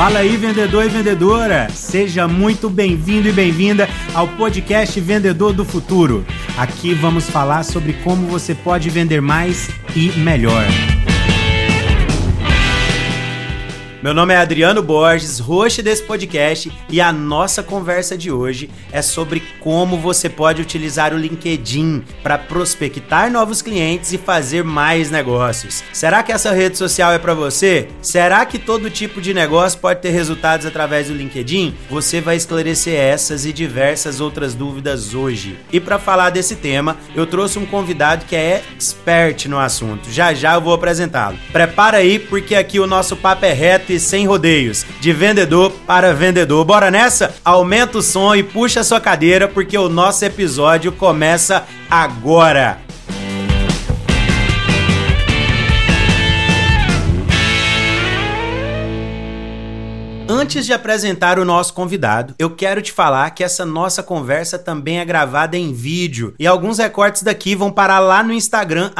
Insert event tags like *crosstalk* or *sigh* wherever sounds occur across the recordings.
Fala aí, vendedor e vendedora! Seja muito bem-vindo e bem-vinda ao podcast Vendedor do Futuro. Aqui vamos falar sobre como você pode vender mais e melhor. Meu nome é Adriano Borges, host desse podcast, e a nossa conversa de hoje é sobre como você pode utilizar o LinkedIn para prospectar novos clientes e fazer mais negócios. Será que essa rede social é para você? Será que todo tipo de negócio pode ter resultados através do LinkedIn? Você vai esclarecer essas e diversas outras dúvidas hoje. E para falar desse tema, eu trouxe um convidado que é expert no assunto. Já já eu vou apresentá-lo. Prepara aí porque aqui o nosso papo é reto e sem rodeios, de vendedor para vendedor. Bora nessa? Aumenta o som e puxa sua cadeira porque o nosso episódio começa agora. Antes de apresentar o nosso convidado, eu quero te falar que essa nossa conversa também é gravada em vídeo e alguns recortes daqui vão parar lá no Instagram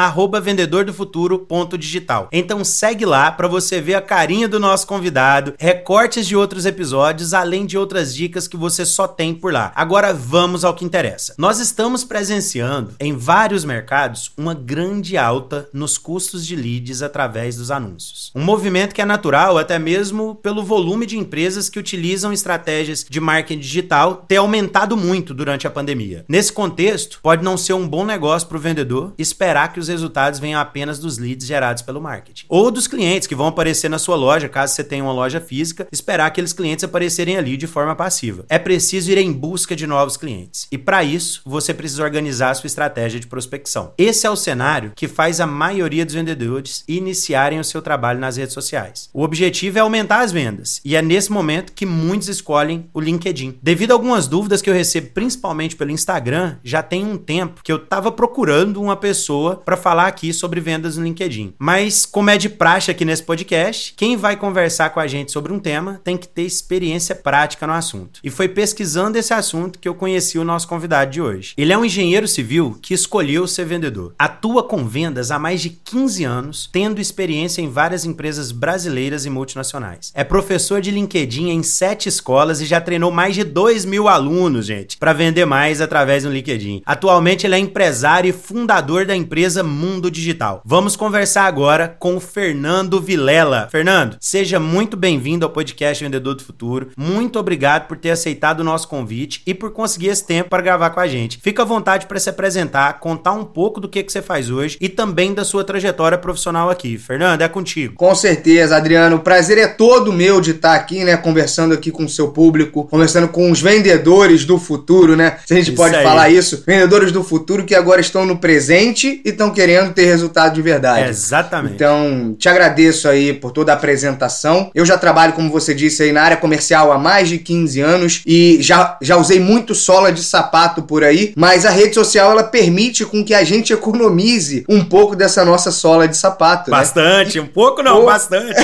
@vendedordofuturo.digital. Então segue lá para você ver a carinha do nosso convidado, recortes de outros episódios, além de outras dicas que você só tem por lá. Agora vamos ao que interessa. Nós estamos presenciando em vários mercados uma grande alta nos custos de leads através dos anúncios. Um movimento que é natural até mesmo pelo volume de empresas empresas que utilizam estratégias de marketing digital ter aumentado muito durante a pandemia. Nesse contexto, pode não ser um bom negócio para o vendedor esperar que os resultados venham apenas dos leads gerados pelo marketing. Ou dos clientes que vão aparecer na sua loja, caso você tenha uma loja física, esperar aqueles clientes aparecerem ali de forma passiva. É preciso ir em busca de novos clientes. E para isso, você precisa organizar a sua estratégia de prospecção. Esse é o cenário que faz a maioria dos vendedores iniciarem o seu trabalho nas redes sociais. O objetivo é aumentar as vendas, e é nesse nesse momento que muitos escolhem o LinkedIn. Devido a algumas dúvidas que eu recebo, principalmente pelo Instagram, já tem um tempo que eu estava procurando uma pessoa para falar aqui sobre vendas no LinkedIn. Mas, como é de praxe aqui nesse podcast, quem vai conversar com a gente sobre um tema tem que ter experiência prática no assunto. E foi pesquisando esse assunto que eu conheci o nosso convidado de hoje. Ele é um engenheiro civil que escolheu ser vendedor. Atua com vendas há mais de 15 anos, tendo experiência em várias empresas brasileiras e multinacionais. É professor de LinkedIn LinkedIn em sete escolas e já treinou mais de 2 mil alunos, gente, para vender mais através do LinkedIn. Atualmente ele é empresário e fundador da empresa Mundo Digital. Vamos conversar agora com o Fernando Vilela. Fernando, seja muito bem-vindo ao podcast Vendedor do Futuro. Muito obrigado por ter aceitado o nosso convite e por conseguir esse tempo para gravar com a gente. Fica à vontade para se apresentar, contar um pouco do que, que você faz hoje e também da sua trajetória profissional aqui. Fernando, é contigo. Com certeza, Adriano. O prazer é todo meu de estar aqui, né? né? Conversando aqui com o seu público, conversando com os vendedores do futuro, né? Se a gente isso pode aí. falar isso, vendedores do futuro que agora estão no presente e estão querendo ter resultado de verdade. É exatamente. Então, te agradeço aí por toda a apresentação. Eu já trabalho, como você disse aí, na área comercial há mais de 15 anos e já, já usei muito sola de sapato por aí, mas a rede social ela permite com que a gente economize um pouco dessa nossa sola de sapato. Né? Bastante, né? um pouco não, bastante.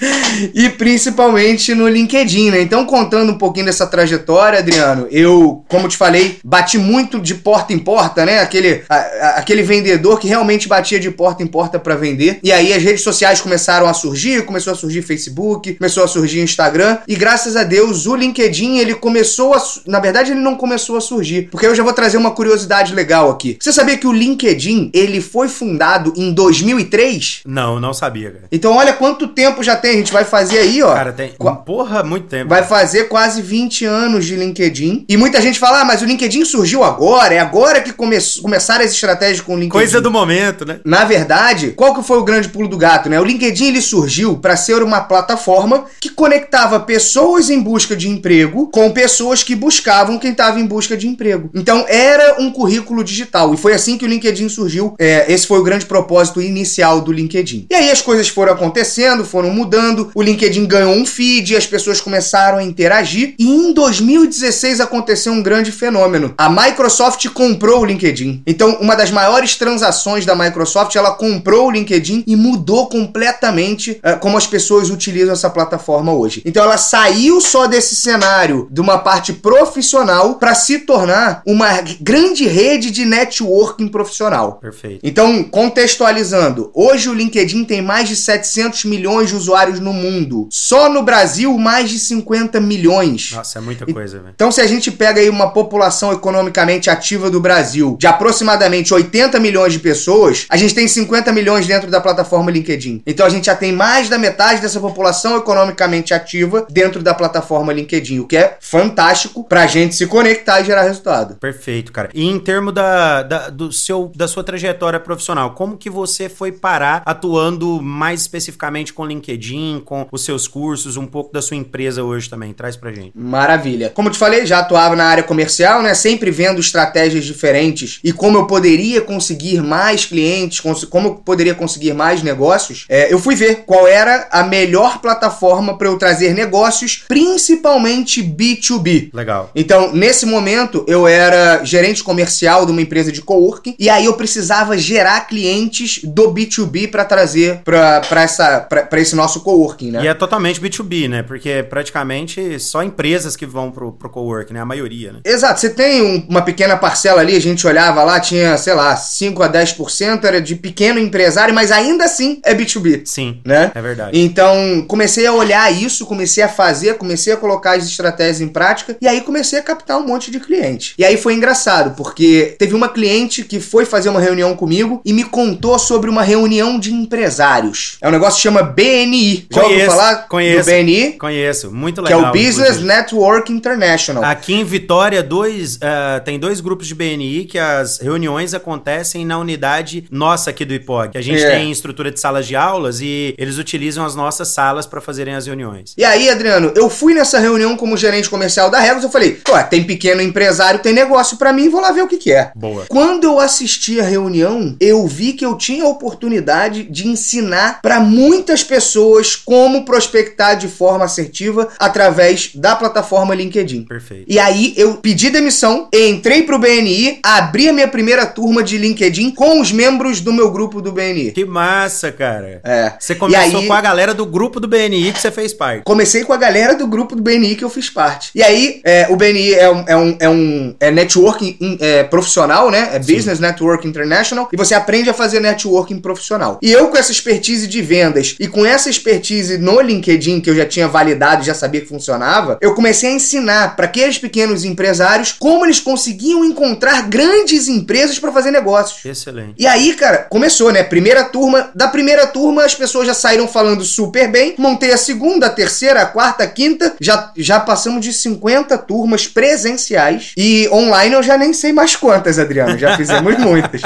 *laughs* e principalmente no LinkedIn, né? Então, contando um pouquinho dessa trajetória, Adriano, eu, como te falei, bati muito de porta em porta, né? Aquele, a, a, aquele vendedor que realmente batia de porta em porta para vender. E aí as redes sociais começaram a surgir, começou a surgir Facebook, começou a surgir Instagram, e graças a Deus o LinkedIn ele começou a, na verdade ele não começou a surgir, porque eu já vou trazer uma curiosidade legal aqui. Você sabia que o LinkedIn ele foi fundado em 2003? Não, não sabia. Cara. Então olha quanto tempo já tem, a gente vai fazer aí, ó. Cara, tem porra, muito tempo. Vai fazer quase 20 anos de LinkedIn. E muita gente fala, ah, mas o LinkedIn surgiu agora, é agora que come começaram as estratégias com o LinkedIn. Coisa do momento, né? Na verdade, qual que foi o grande pulo do gato, né? O LinkedIn ele surgiu para ser uma plataforma que conectava pessoas em busca de emprego com pessoas que buscavam quem estava em busca de emprego. Então era um currículo digital e foi assim que o LinkedIn surgiu. É, esse foi o grande propósito inicial do LinkedIn. E aí as coisas foram acontecendo, foram mudando. O LinkedIn ganhou um feed, as pessoas começaram a interagir e em 2016 aconteceu um grande fenômeno. A Microsoft comprou o LinkedIn. Então, uma das maiores transações da Microsoft, ela comprou o LinkedIn e mudou completamente uh, como as pessoas utilizam essa plataforma hoje. Então, ela saiu só desse cenário de uma parte profissional para se tornar uma grande rede de networking profissional. Perfeito. Então, contextualizando, hoje o LinkedIn tem mais de 700 milhões de usuários no mundo. Só no Brasil, mais de 50 milhões. Nossa, é muita coisa, velho. Então, se a gente pega aí uma população economicamente ativa do Brasil de aproximadamente 80 milhões de pessoas, a gente tem 50 milhões dentro da plataforma LinkedIn. Então, a gente já tem mais da metade dessa população economicamente ativa dentro da plataforma LinkedIn, o que é fantástico pra gente se conectar e gerar resultado. Perfeito, cara. E em termos da, da, do seu, da sua trajetória profissional, como que você foi parar atuando mais especificamente com LinkedIn, com os seus cursos, um pouco da sua empresa hoje também? Traz pra gente. Maravilha. Como te falei, já atuava na área comercial, né? Sempre vendo estratégias diferentes e como eu poderia conseguir mais clientes, como eu poderia conseguir mais negócios. É, eu fui ver qual era a melhor plataforma para eu trazer negócios, principalmente B2B. Legal. Então, nesse momento, eu era gerente comercial de uma empresa de coworking e aí eu precisava gerar clientes do B2B para trazer para esse nosso coworking, né? E é totalmente B2B, né? Porque praticamente só empresas que vão pro, pro coworking, né? A maioria, né? Exato. Você tem um, uma pequena parcela ali, a gente olhava lá, tinha, sei lá, 5 a 10% era de pequeno empresário, mas ainda assim é B2B. Sim. Né? É verdade. Então, comecei a olhar isso, comecei a fazer, comecei a colocar as estratégias em prática e aí comecei a captar um monte de cliente. E aí foi engraçado, porque teve uma cliente que foi fazer uma reunião comigo e me contou sobre uma reunião de empresários. É um negócio que chama BNI. Já ouviu falar conheço, do BNI? Conheço, muito legal. Que é o Business inclusive. Network International. Aqui em Vitória, dois, uh, tem dois grupos de BNI que as reuniões acontecem na unidade nossa aqui do IPOG. A gente é. tem estrutura de salas de aulas e eles utilizam as nossas salas para fazerem as reuniões. E aí, Adriano, eu fui nessa reunião como gerente comercial da Regos, eu falei, pô, tem pequeno empresário, tem negócio para mim, vou lá ver o que que é. Boa. Quando eu assisti a reunião, eu vi que eu tinha a oportunidade de ensinar para muitas pessoas como prospectar de forma assertiva através da plataforma LinkedIn. Perfeito. E aí eu pedi demissão, entrei pro BNI, abri a minha primeira turma de LinkedIn com os membros do meu grupo do BNI. Que massa, cara. É. Você começou aí, com a galera do grupo do BNI que você fez parte. Comecei com a galera do grupo do BNI que eu fiz parte. E aí, é, o BNI é um, é um, é um é networking é, profissional, né? É Sim. Business Network International. E você aprende a fazer networking profissional. E eu, com essa expertise de vendas e com essa expertise no LinkedIn, que eu já tinha validado, já sabia que funcionava, eu comecei a ensinar para aqueles pequenos empresários como eles conseguiam encontrar grandes empresas para fazer negócios. Excelente. E aí, cara, começou, né? Primeira turma. Da primeira turma, as pessoas já saíram falando super bem. Montei a segunda, a terceira, a quarta, a quinta. Já, já passamos de 50 turmas presenciais. E online eu já nem sei mais quantas, Adriano. Já fizemos *laughs* muitas.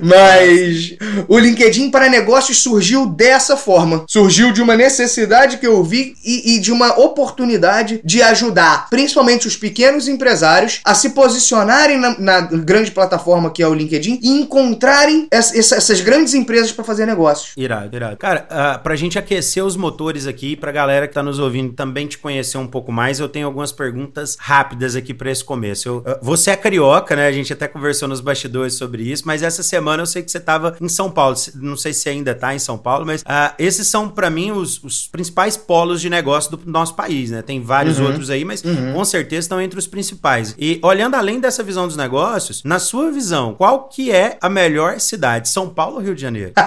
Mas o LinkedIn para negócios surgiu dessa forma. Surgiu de uma necessidade que eu vi e, e de uma oportunidade de ajudar, principalmente os pequenos empresários, a se posicionarem na, na grande plataforma que é o LinkedIn e encontrarem essa, essas grandes empresas para fazer negócios. Irado, irado. Cara, uh, pra gente aquecer os motores aqui, pra galera que tá nos ouvindo também te conhecer um pouco mais, eu tenho algumas perguntas rápidas aqui para esse começo. Eu, uh, você é carioca, né? A gente até conversou nos bastidores sobre isso, mas essa semana eu sei que você tava em São Paulo. Não sei se ainda tá em São Paulo, mas uh, esses são para mim os, os, principais polos de negócio do nosso país, né? Tem vários uhum. outros aí, mas uhum. com certeza estão entre os principais. E olhando além dessa visão dos negócios, na sua visão, qual que é a melhor cidade? São Paulo ou Rio de Janeiro? *laughs*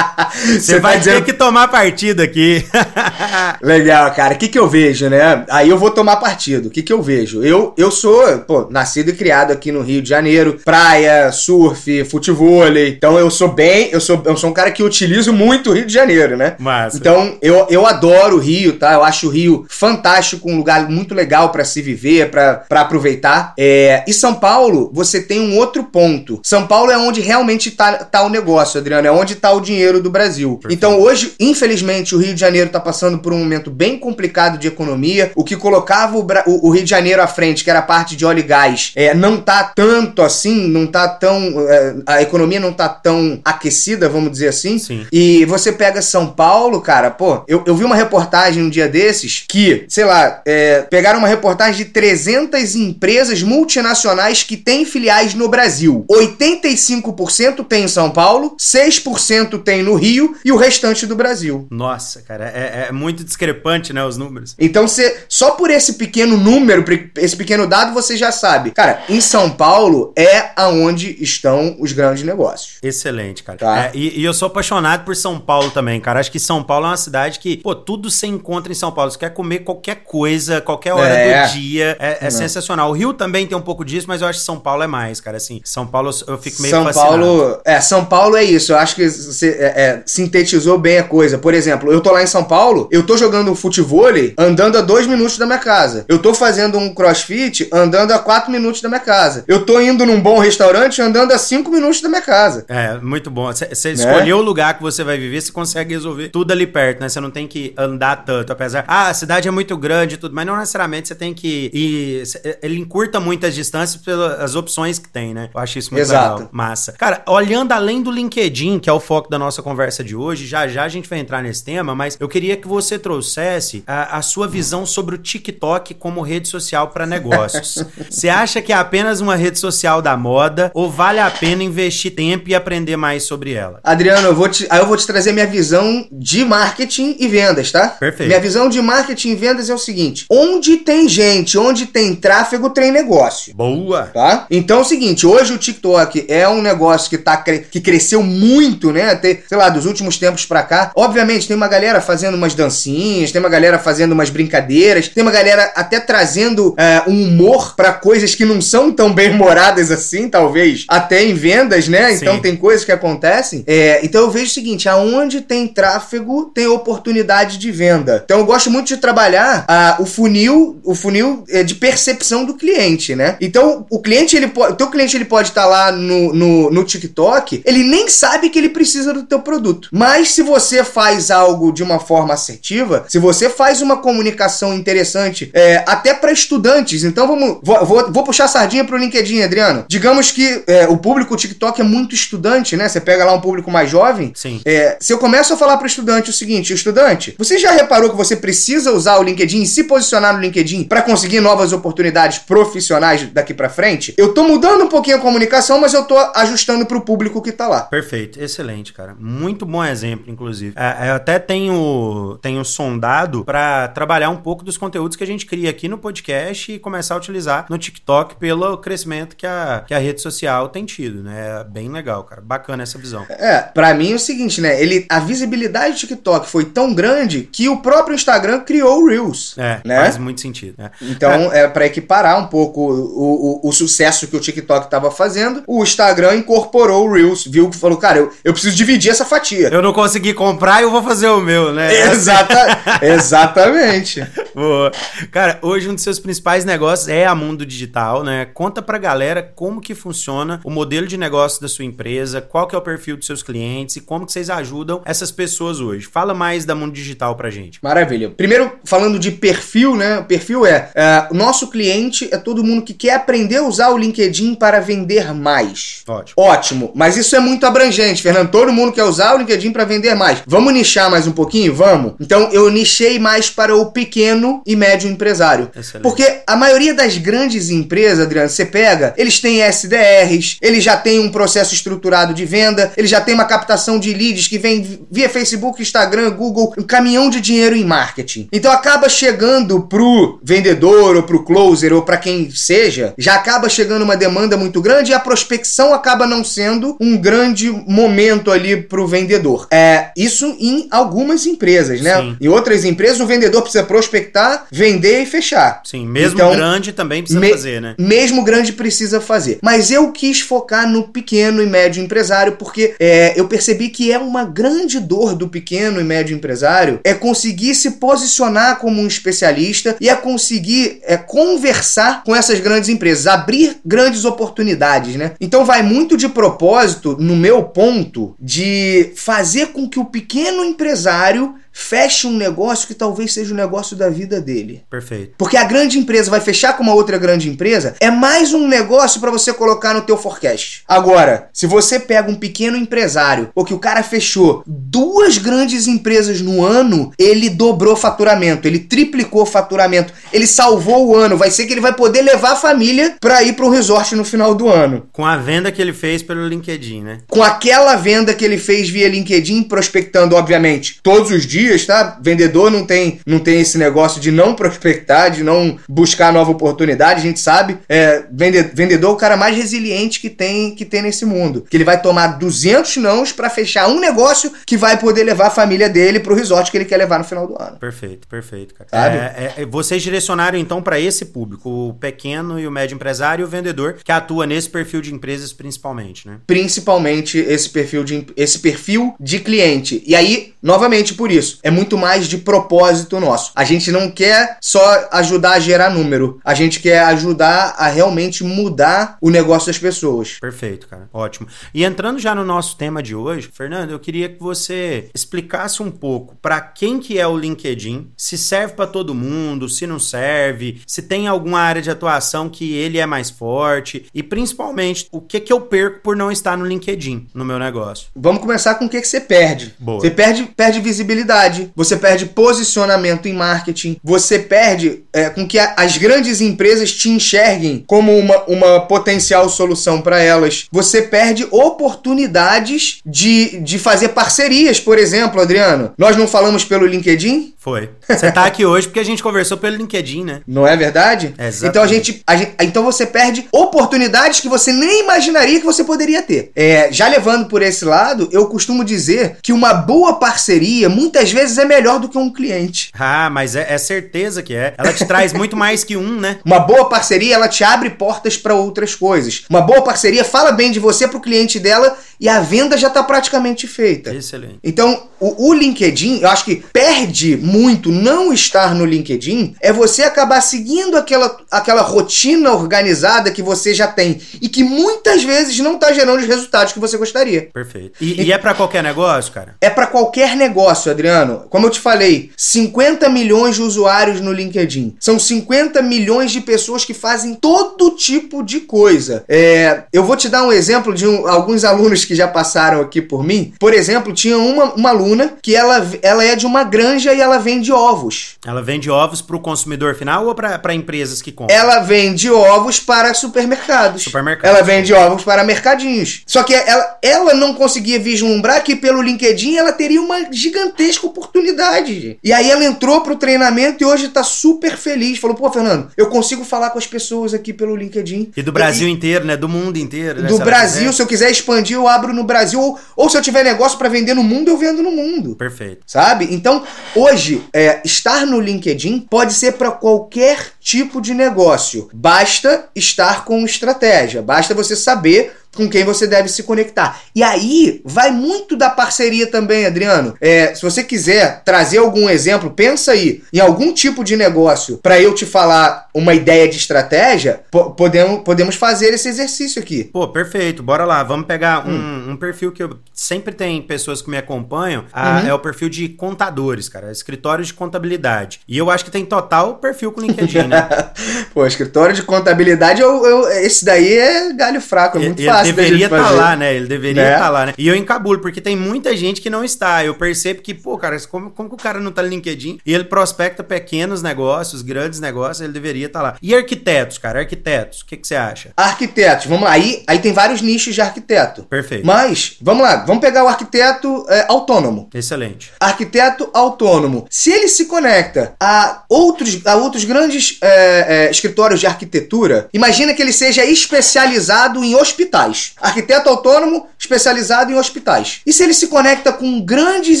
Você vai dizer que tomar partido aqui. *laughs* Legal, cara. O que, que eu vejo, né? Aí eu vou tomar partido. O que, que eu vejo? Eu, eu sou, pô, nascido e criado aqui no Rio de Janeiro. Praia, surf, futebol. Então eu sou bem, eu sou, eu sou um cara que utilizo muito o Rio de Janeiro, né? Massa. Então eu, eu adoro o Rio, tá? Eu acho o Rio fantástico, um lugar muito legal para se viver, para aproveitar. É, e São Paulo, você tem um outro ponto. São Paulo é onde realmente tá, tá o negócio, Adriano. É onde tá o dinheiro do Brasil. Perfeito. Então hoje, infelizmente, o Rio de Janeiro está passando por um momento bem complicado de economia. O que colocava o, o, o Rio de Janeiro à frente, que era a parte de óleo e gás, é, não tá tanto assim, não tá tão. É, a economia não tá tão aquecida, vamos dizer assim. Sim. E você pega São Paulo, cara, pô, eu, eu vi uma reportagem um dia desses que, sei lá, é, pegaram uma reportagem de 300 empresas multinacionais que têm filiais no Brasil. 85% tem em São Paulo, 6% tem no Rio e o restante do Brasil. Nossa, cara, é, é muito discrepante, né, os números. Então, você, só por esse pequeno número, esse pequeno dado, você já sabe. Cara, em São Paulo é aonde estão os grandes negócios. Excelente, cara. Tá. É, e, e, eu sou apaixonado por São Paulo também, cara. Acho que São Paulo é uma, cidade que, pô, tudo você encontra em São Paulo. Você quer comer qualquer coisa, qualquer hora é. do dia. É, é sensacional. O Rio também tem um pouco disso, mas eu acho que São Paulo é mais, cara. Assim, São Paulo eu fico meio São fascinado. Paulo. É, São Paulo é isso. Eu acho que você é, é, sintetizou bem a coisa. Por exemplo, eu tô lá em São Paulo, eu tô jogando futebol andando a dois minutos da minha casa. Eu tô fazendo um crossfit andando a quatro minutos da minha casa. Eu tô indo num bom restaurante andando a cinco minutos da minha casa. É, muito bom. Você né? escolheu o lugar que você vai viver, você consegue resolver tudo ali perto, né? Você não tem que andar tanto, apesar. Ah, a cidade é muito grande e tudo, mas não necessariamente você tem que ir. Ele encurta muitas distâncias pelas opções que tem, né? Eu acho isso muito Exato. legal. Massa. Cara, olhando além do LinkedIn, que é o foco da nossa conversa de hoje, já já a gente vai entrar nesse tema, mas eu queria que você trouxesse a, a sua visão sobre o TikTok como rede social para negócios. *laughs* Você acha que é apenas uma rede social da moda ou vale a pena investir tempo e aprender mais sobre ela? Adriano, eu vou te, aí eu vou te trazer minha visão de marketing e vendas, tá? Perfeito. Minha visão de marketing e vendas é o seguinte: onde tem gente, onde tem tráfego, tem negócio. Boa. Tá? Então é o seguinte, hoje o TikTok é um negócio que tá que cresceu muito, né? Até, sei lá, dos últimos tempos para cá. Obviamente tem uma galera fazendo umas dancinhas, tem uma galera fazendo umas brincadeiras, tem uma galera até trazendo é, um humor para coisas que não são tão bem humoradas assim, talvez, até em vendas, né? Então Sim. tem coisas que acontecem. É, então eu vejo o seguinte: aonde tem tráfego, tem oportunidade de venda. Então eu gosto muito de trabalhar a, o funil, o funil é, de percepção do cliente, né? Então o cliente, ele pode, o teu cliente ele pode estar tá lá no, no, no TikTok, ele nem sabe que ele precisa do teu produto. Mas se você faz algo de uma forma assertiva, se você faz uma comunicação interessante, é, até para estudantes. Então vamos, vou, vou, vou puxar a sardinha pro LinkedIn, Adriano. Digamos que é, o público TikTok é muito estudante, né? Você pega lá um público mais jovem. Sim. Se eu começo a falar pro estudante o seguinte, estudante, você já reparou que você precisa usar o LinkedIn e se posicionar no LinkedIn para conseguir novas oportunidades profissionais daqui para frente? Eu tô mudando um pouquinho a comunicação, mas eu tô ajustando pro público que tá lá. Perfeito, excelente, cara. Muito bom exemplo, inclusive. É, eu até tenho, tenho sondado para trabalhar um pouco dos conteúdos que a gente cria aqui no podcast e começar a utilizar no TikTok pelo crescimento que a, que a rede social tem tido, né? É bem legal, cara. Bacana essa visão. É, para mim é o seguinte, né? Ele, a visibilidade do TikTok foi tão grande que o próprio Instagram criou o Reels. É, né? faz muito sentido. Né? Então, é, é para equiparar um pouco o, o, o, sucesso que o TikTok estava fazendo, o Instagram incorporou o Reels, viu falou, cara, eu, eu preciso dividir essa fatia. Eu não consegui comprar, eu vou fazer o meu, né? *laughs* Exata, exatamente. *laughs* Boa. Cara, hoje um dos seus principais negócios é a Mundo Digital, né? Conta pra galera como que funciona o modelo de negócio da sua empresa, qual que é o perfil dos seus clientes e como que vocês ajudam essas pessoas hoje. Fala mais da Mundo Digital pra gente. Maravilha. Primeiro, falando de perfil, né? O perfil é, o nosso cliente é todo mundo que quer aprender a usar o LinkedIn para vender mais. Ótimo. Ótimo. Mas isso é muito abrangente, Fernando. Todo mundo quer usar o LinkedIn para vender mais. Vamos nichar mais um pouquinho? Vamos. Então, eu nichei mais para o pequeno e médio empresário. Excelente. Porque a maioria das grandes empresas, Adriano, você pega, eles têm SDRs, eles já têm um processo estruturado de venda, eles já têm uma captação de leads que vem via Facebook, Instagram, Google, um caminhão de dinheiro em marketing. Então acaba chegando pro vendedor ou pro closer ou para quem seja, já acaba chegando uma demanda muito grande e a prospecção acaba não sendo um grande momento ali pro vendedor. É isso em algumas empresas, né? Sim. Em outras empresas o vendedor precisa prospectar, vender e fechar. Sim, mesmo então, grande também precisa me, fazer, né? Mesmo grande precisa fazer. Mas eu quis focar no pequeno e médio empresário porque é, eu percebi que é uma grande dor do pequeno e médio empresário é conseguir se posicionar como um especialista e é conseguir é, conversar com essas grandes empresas, abrir grandes oportunidades, né? Então vai muito de propósito, no meu ponto, de fazer com que o pequeno empresário feche um negócio que talvez seja o negócio da vida dele. Perfeito. Porque a grande empresa vai fechar com uma outra grande empresa, é mais um negócio para você colocar no teu forecast. Agora, se você pega um pequeno empresário, ou que o cara fechou duas grandes empresas no ano, ele dobrou faturamento, ele triplicou faturamento, ele salvou o ano, vai ser que ele vai poder levar a família para ir para um resort no final do ano. Com a venda que ele fez pelo LinkedIn, né? Com aquela venda que ele fez via LinkedIn, prospectando, obviamente, todos os dias dias, tá? Vendedor não tem, não tem esse negócio de não prospectar, de não buscar nova oportunidade, a gente sabe. É, vendedor é o cara mais resiliente que tem, que tem nesse mundo. Que ele vai tomar 200 nãos para fechar um negócio que vai poder levar a família dele pro resort que ele quer levar no final do ano. Perfeito, perfeito, cara. Sabe? É, é, vocês direcionaram então para esse público, o pequeno e o médio empresário e o vendedor, que atua nesse perfil de empresas principalmente, né? Principalmente esse perfil de, esse perfil de cliente. E aí, novamente por isso, é muito mais de propósito nosso. A gente não quer só ajudar a gerar número, a gente quer ajudar a realmente mudar o negócio das pessoas. Perfeito, cara. Ótimo. E entrando já no nosso tema de hoje, Fernando, eu queria que você explicasse um pouco para quem que é o LinkedIn, se serve para todo mundo, se não serve, se tem alguma área de atuação que ele é mais forte e principalmente o que que eu perco por não estar no LinkedIn no meu negócio. Vamos começar com o que que você perde. Boa. Você perde, perde visibilidade, você perde posicionamento em marketing, você perde é, com que a, as grandes empresas te enxerguem como uma, uma potencial solução para elas. Você perde oportunidades de, de fazer parcerias, por exemplo, Adriano. Nós não falamos pelo LinkedIn? Foi. Você tá aqui hoje porque a gente conversou pelo LinkedIn, né? Não é verdade? Exatamente. Então a gente, a gente, então você perde oportunidades que você nem imaginaria que você poderia ter. É, já levando por esse lado, eu costumo dizer que uma boa parceria muitas vezes é melhor do que um cliente. Ah, mas é, é certeza que é. Ela te traz muito mais que um, né? Uma boa parceria, ela te abre portas para outras coisas. Uma boa parceria fala bem de você pro cliente dela e a venda já está praticamente feita. Excelente. Então, o, o, LinkedIn, eu acho que perde muito não estar no LinkedIn é você acabar seguindo aquela, aquela rotina organizada que você já tem e que muitas vezes não está gerando os resultados que você gostaria. Perfeito. E, e, e é para qualquer negócio, cara? É para qualquer negócio, Adriano. Como eu te falei, 50 milhões de usuários no LinkedIn. São 50 milhões de pessoas que fazem todo tipo de coisa. É, eu vou te dar um exemplo de um, alguns alunos que já passaram aqui por mim. Por exemplo, tinha uma, uma aluna que ela, ela é de uma granja e ela vende ovos. Ela vende ovos para o consumidor final ou para empresas que compram? Ela vende ovos para supermercados. Supermercados. Ela vende ovos para mercadinhos. Só que ela, ela não conseguia vislumbrar que pelo LinkedIn ela teria uma gigantesca oportunidade. E aí ela entrou pro treinamento e hoje tá super feliz. Falou, pô, Fernando, eu consigo falar com as pessoas aqui pelo LinkedIn. E do Brasil e, inteiro, né? Do mundo inteiro. Né? Do Brasil, se eu quiser expandir, eu abro no Brasil. Ou, ou se eu tiver negócio para vender no mundo, eu vendo no mundo. Perfeito. Sabe? Então, hoje, é, estar no LinkedIn pode ser para qualquer tipo de negócio. Basta estar com estratégia. Basta você saber com quem você deve se conectar. E aí vai muito da parceria também, Adriano. É, se você quiser trazer algum exemplo, pensa aí em algum tipo de negócio para eu te falar uma ideia de estratégia, podemos, podemos fazer esse exercício aqui. Pô, perfeito. Bora lá. Vamos pegar hum. um, um, perfil que eu sempre tem pessoas que me acompanham. A, uhum. É o perfil de contadores, cara. Escritório de contabilidade. E eu acho que tem total perfil com LinkedIn, né? *laughs* *laughs* Pô, escritório de contabilidade, eu, eu, esse daí é galho fraco, é muito ele, fácil deveria estar tá lá, né? Ele deveria estar né? tá lá, né? E eu encabulo, porque tem muita gente que não está. Eu percebo que, pô, cara, como, como que o cara não tá no LinkedIn e ele prospecta pequenos negócios, grandes negócios, ele deveria estar tá lá. E arquitetos, cara, arquitetos, o que, que você acha? Arquitetos, vamos lá. Aí, aí tem vários nichos de arquiteto. Perfeito. Mas, vamos lá, vamos pegar o arquiteto é, autônomo. Excelente. Arquiteto autônomo. Se ele se conecta a outros, a outros grandes é, é, escritórios de arquitetura, imagina que ele seja especializado em hospitais. Arquiteto autônomo especializado em hospitais. E se ele se conecta com grandes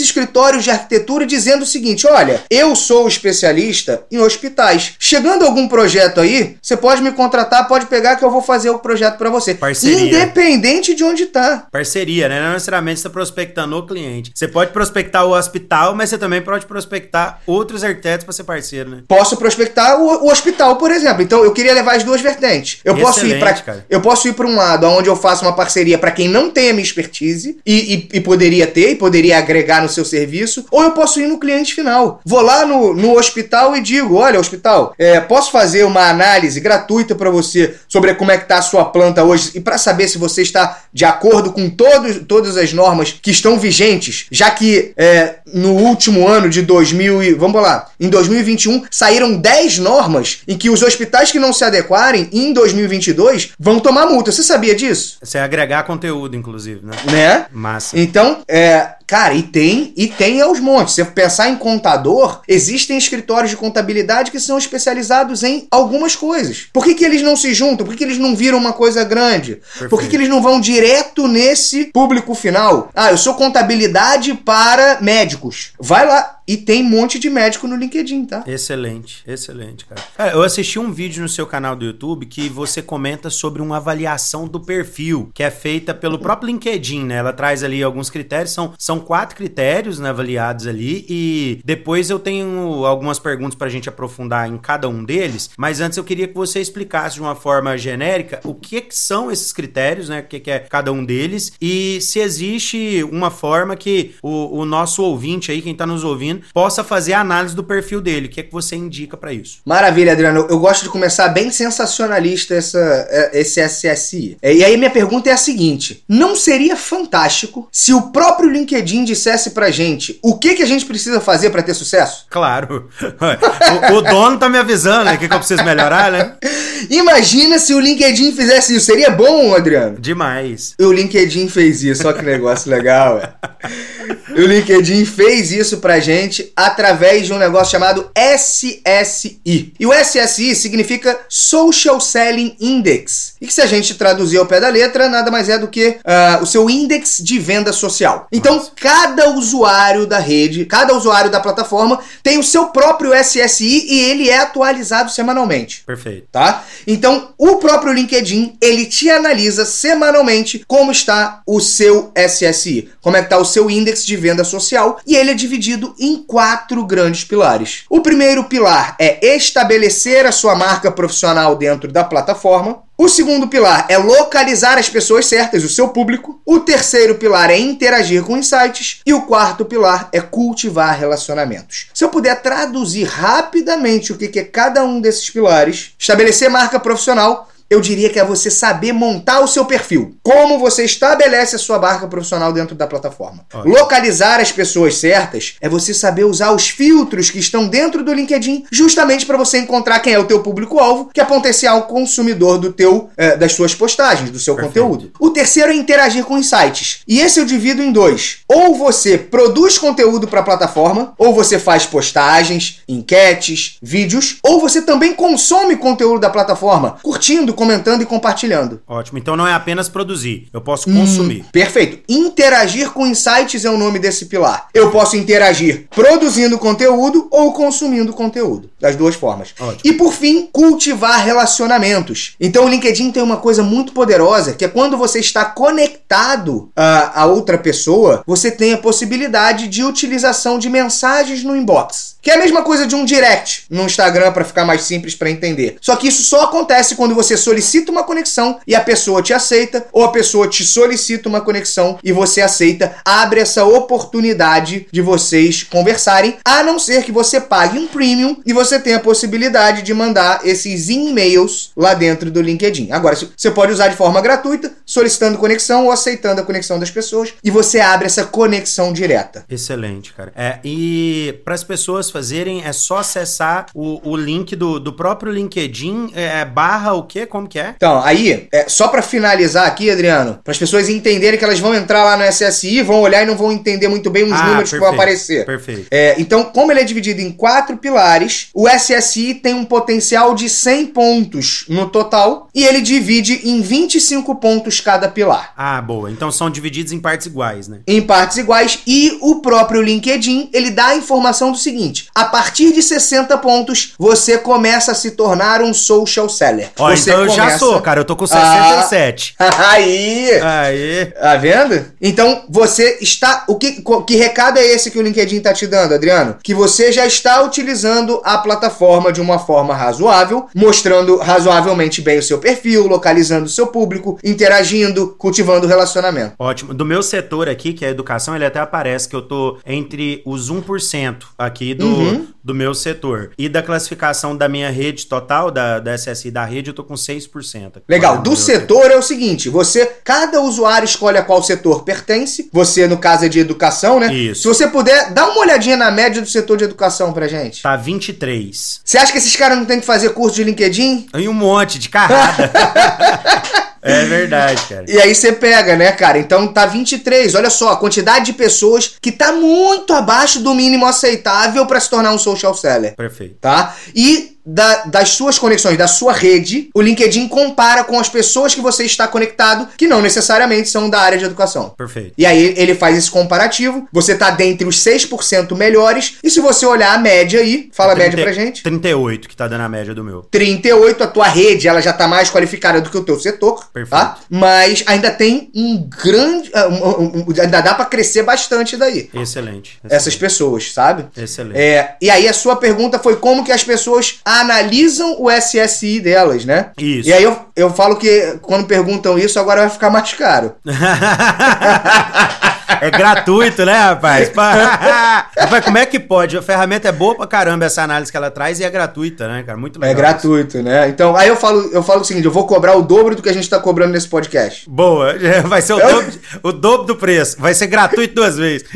escritórios de arquitetura dizendo o seguinte: olha, eu sou especialista em hospitais. Chegando algum projeto aí, você pode me contratar, pode pegar que eu vou fazer o projeto para você. Parceria. Independente de onde tá. Parceria, né? Não necessariamente você tá prospectando o cliente. Você pode prospectar o hospital, mas você também pode prospectar outros arquitetos para ser parceiro, né? Posso prospectar o, o, hospital, por exemplo. Então eu queria levar as duas vertentes. Eu Excelente, posso ir para eu posso ir para um lado onde eu faço uma parceria para quem não tem a minha expertise e, e, e, poderia ter, e poderia agregar no seu serviço, ou eu posso ir no cliente final. Vou lá no, no hospital e digo: olha, hospital, é, posso fazer uma análise gratuita para você sobre como é que está a sua planta hoje e para saber se você está de acordo com todos, todas as normas que estão vigentes, já que é, no último ano de 2000 e, vamos lá, em 2021 saíram 10 normas em que os hospitais que não se adequarem em 2022 vão tomar multa. Você sabia disso? Você agregar conteúdo, inclusive, né? Né? Massa. Então, é, Cara, e tem, e tem aos montes. Se você pensar em contador, existem escritórios de contabilidade que são especializados em algumas coisas. Por que, que eles não se juntam? Por que, que eles não viram uma coisa grande? Perfeito. Por que, que eles não vão direto nesse público final? Ah, eu sou contabilidade para médicos. Vai lá. E tem um monte de médico no LinkedIn, tá? Excelente, excelente, cara. Cara, eu assisti um vídeo no seu canal do YouTube que você comenta sobre uma avaliação do perfil, que é feita pelo próprio LinkedIn, né? Ela traz ali alguns critérios, são, são quatro critérios né, avaliados ali, e depois eu tenho algumas perguntas pra gente aprofundar em cada um deles, mas antes eu queria que você explicasse de uma forma genérica o que, que são esses critérios, né? O que, que é cada um deles, e se existe uma forma que o, o nosso ouvinte aí, quem tá nos ouvindo, possa fazer a análise do perfil dele. O que é que você indica pra isso? Maravilha, Adriano. Eu gosto de começar bem sensacionalista essa, é, esse SSI. É, E aí minha pergunta é a seguinte: não seria fantástico se o próprio LinkedIn dissesse pra gente o que, que a gente precisa fazer pra ter sucesso? Claro. *laughs* o, o dono tá me avisando, né? O que, que eu preciso melhorar, né? Imagina se o LinkedIn fizesse isso. Seria bom, Adriano? Demais. O LinkedIn fez isso, olha que negócio legal, ué. O LinkedIn fez isso pra gente através de um negócio chamado SSI. E o SSI significa Social Selling Index. E que se a gente traduzir ao pé da letra, nada mais é do que ah, o seu índice de venda social. Então, Nossa. cada usuário da rede, cada usuário da plataforma tem o seu próprio SSI e ele é atualizado semanalmente Perfeito. tá? Então, o próprio LinkedIn, ele te analisa semanalmente como está o seu SSI, como é que está o seu índice de venda social, e ele é dividido em quatro grandes pilares. O primeiro pilar é estabelecer a sua marca profissional dentro da plataforma. O segundo pilar é localizar as pessoas certas, o seu público. O terceiro pilar é interagir com insights. E o quarto pilar é cultivar relacionamentos. Se eu puder traduzir rapidamente o que é cada um desses pilares, estabelecer marca profissional. Eu diria que é você saber montar o seu perfil. Como você estabelece a sua marca profissional dentro da plataforma. Ótimo. Localizar as pessoas certas é você saber usar os filtros que estão dentro do LinkedIn, justamente para você encontrar quem é o teu público-alvo, que é potencial consumidor do teu, eh, das suas postagens, do seu Perfeito. conteúdo. O terceiro é interagir com insights. E esse eu divido em dois. Ou você produz conteúdo para a plataforma, ou você faz postagens, enquetes, vídeos, ou você também consome conteúdo da plataforma, curtindo, comentando e compartilhando. Ótimo. Então não é apenas produzir, eu posso Hum. consumir. Perfeito. Interagir com insights é o nome desse pilar. Eu posso interagir produzindo conteúdo ou consumindo conteúdo. Das duas formas. Ótimo. E por fim, cultivar relacionamentos. Então o LinkedIn tem uma coisa muito poderosa que é quando você está conectado a, a outra pessoa, você tem a possibilidade de utilização de mensagens no inbox. Que é a mesma coisa de um direct no Instagram para ficar mais simples para entender. Só que isso só acontece quando você solicita uma conexão e a pessoa te aceita, ou a pessoa te solicita uma conexão e você aceita. Abre essa oportunidade de vocês conversarem, a não ser que você pague um premium e você tenha a possibilidade de mandar esses e-mails lá dentro do LinkedIn. Agora, você pode usar de forma gratuita, solicitando conexão ou aceitando a conexão das pessoas, e você abre essa conexão direta. Excelente, cara. É, e para as pessoas fazerem, é só acessar o, o link do, do próprio LinkedIn, é, barra o quê? Como que é? Então, aí, é, só pra finalizar aqui, Adriano, para as pessoas entenderem que elas vão entrar lá no SSI, vão olhar e não vão entender muito bem os Ah, números que vão perfeito, aparecer. Perfeito. É, então, como ele é dividido em quatro pilares, o SSI tem um potencial de 100 pontos no total e ele divide em 25 pontos cada pilar. Ah, boa. Então são divididos em partes iguais, né? Em partes iguais, e o próprio LinkedIn ele dá a informação do seguinte: a partir de 60 pontos, você começa a se tornar um social seller. Ó, você então eu já começa- sou, cara. Eu tô com 67. *laughs* Aí! Aí. Tá vendo? Então você está. O que, que recado é esse que o LinkedIn tá te dando, Adriano? Que você já está utilizando a plataforma de uma forma razoável, mostrando razoavelmente bem o seu perfil, localizando o seu público, interagindo, cultivando relacionamento. Ótimo. Do meu setor aqui, que é a educação, ele até aparece que eu tô entre os 1% aqui do, do, uhum. do meu setor. E da classificação da minha rede total, da, da SSI da rede, eu tô com 6%. Legal. Do setor setor é o seguinte: você, cada usuário escolhe a qual setor pertence. Você, no caso, é de educação, né? Isso. Se você puder, dá uma olhadinha na média do setor de educação pra gente. Tá 23. Você acha que esses caras não têm que fazer curso de LinkedIn? Tem um monte de carrada. *laughs* É verdade, cara. E aí você pega, né, cara? Então tá 23. Olha só, a quantidade de pessoas que tá muito abaixo do mínimo aceitável para se tornar um social seller. Perfeito. Tá? E da, das suas conexões, da sua rede, o LinkedIn compara com as pessoas que você está conectado, que não necessariamente são da área de educação. Perfeito. E aí ele faz esse comparativo, você está dentre os 6% melhores, e se você olhar a média aí, fala 30, a média pra gente. 38 que tá dando a média do meu. 38, a tua rede, ela já tá mais qualificada do que o teu setor, tá? Perfeito. tá? Mas ainda tem um grande, ah, um, um, ainda dá para crescer bastante daí. Excelente, excelente. Essas pessoas, sabe? Excelente. É, e aí a sua pergunta foi como que as pessoas analisam o SSI delas, né? Isso. E aí eu, eu falo que quando perguntam isso, agora vai ficar mais caro. *laughs* É gratuito, né, rapaz? *laughs* rapaz, como é que pode? A ferramenta é boa pra caramba essa análise que ela traz e é gratuita, né, cara? Muito legal. É gratuito, né? Então, aí eu falo, eu falo o seguinte: eu vou cobrar o dobro do que a gente tá cobrando nesse podcast. Boa, *laughs* vai ser o, dobro, o dobro do preço. Vai ser gratuito duas vezes.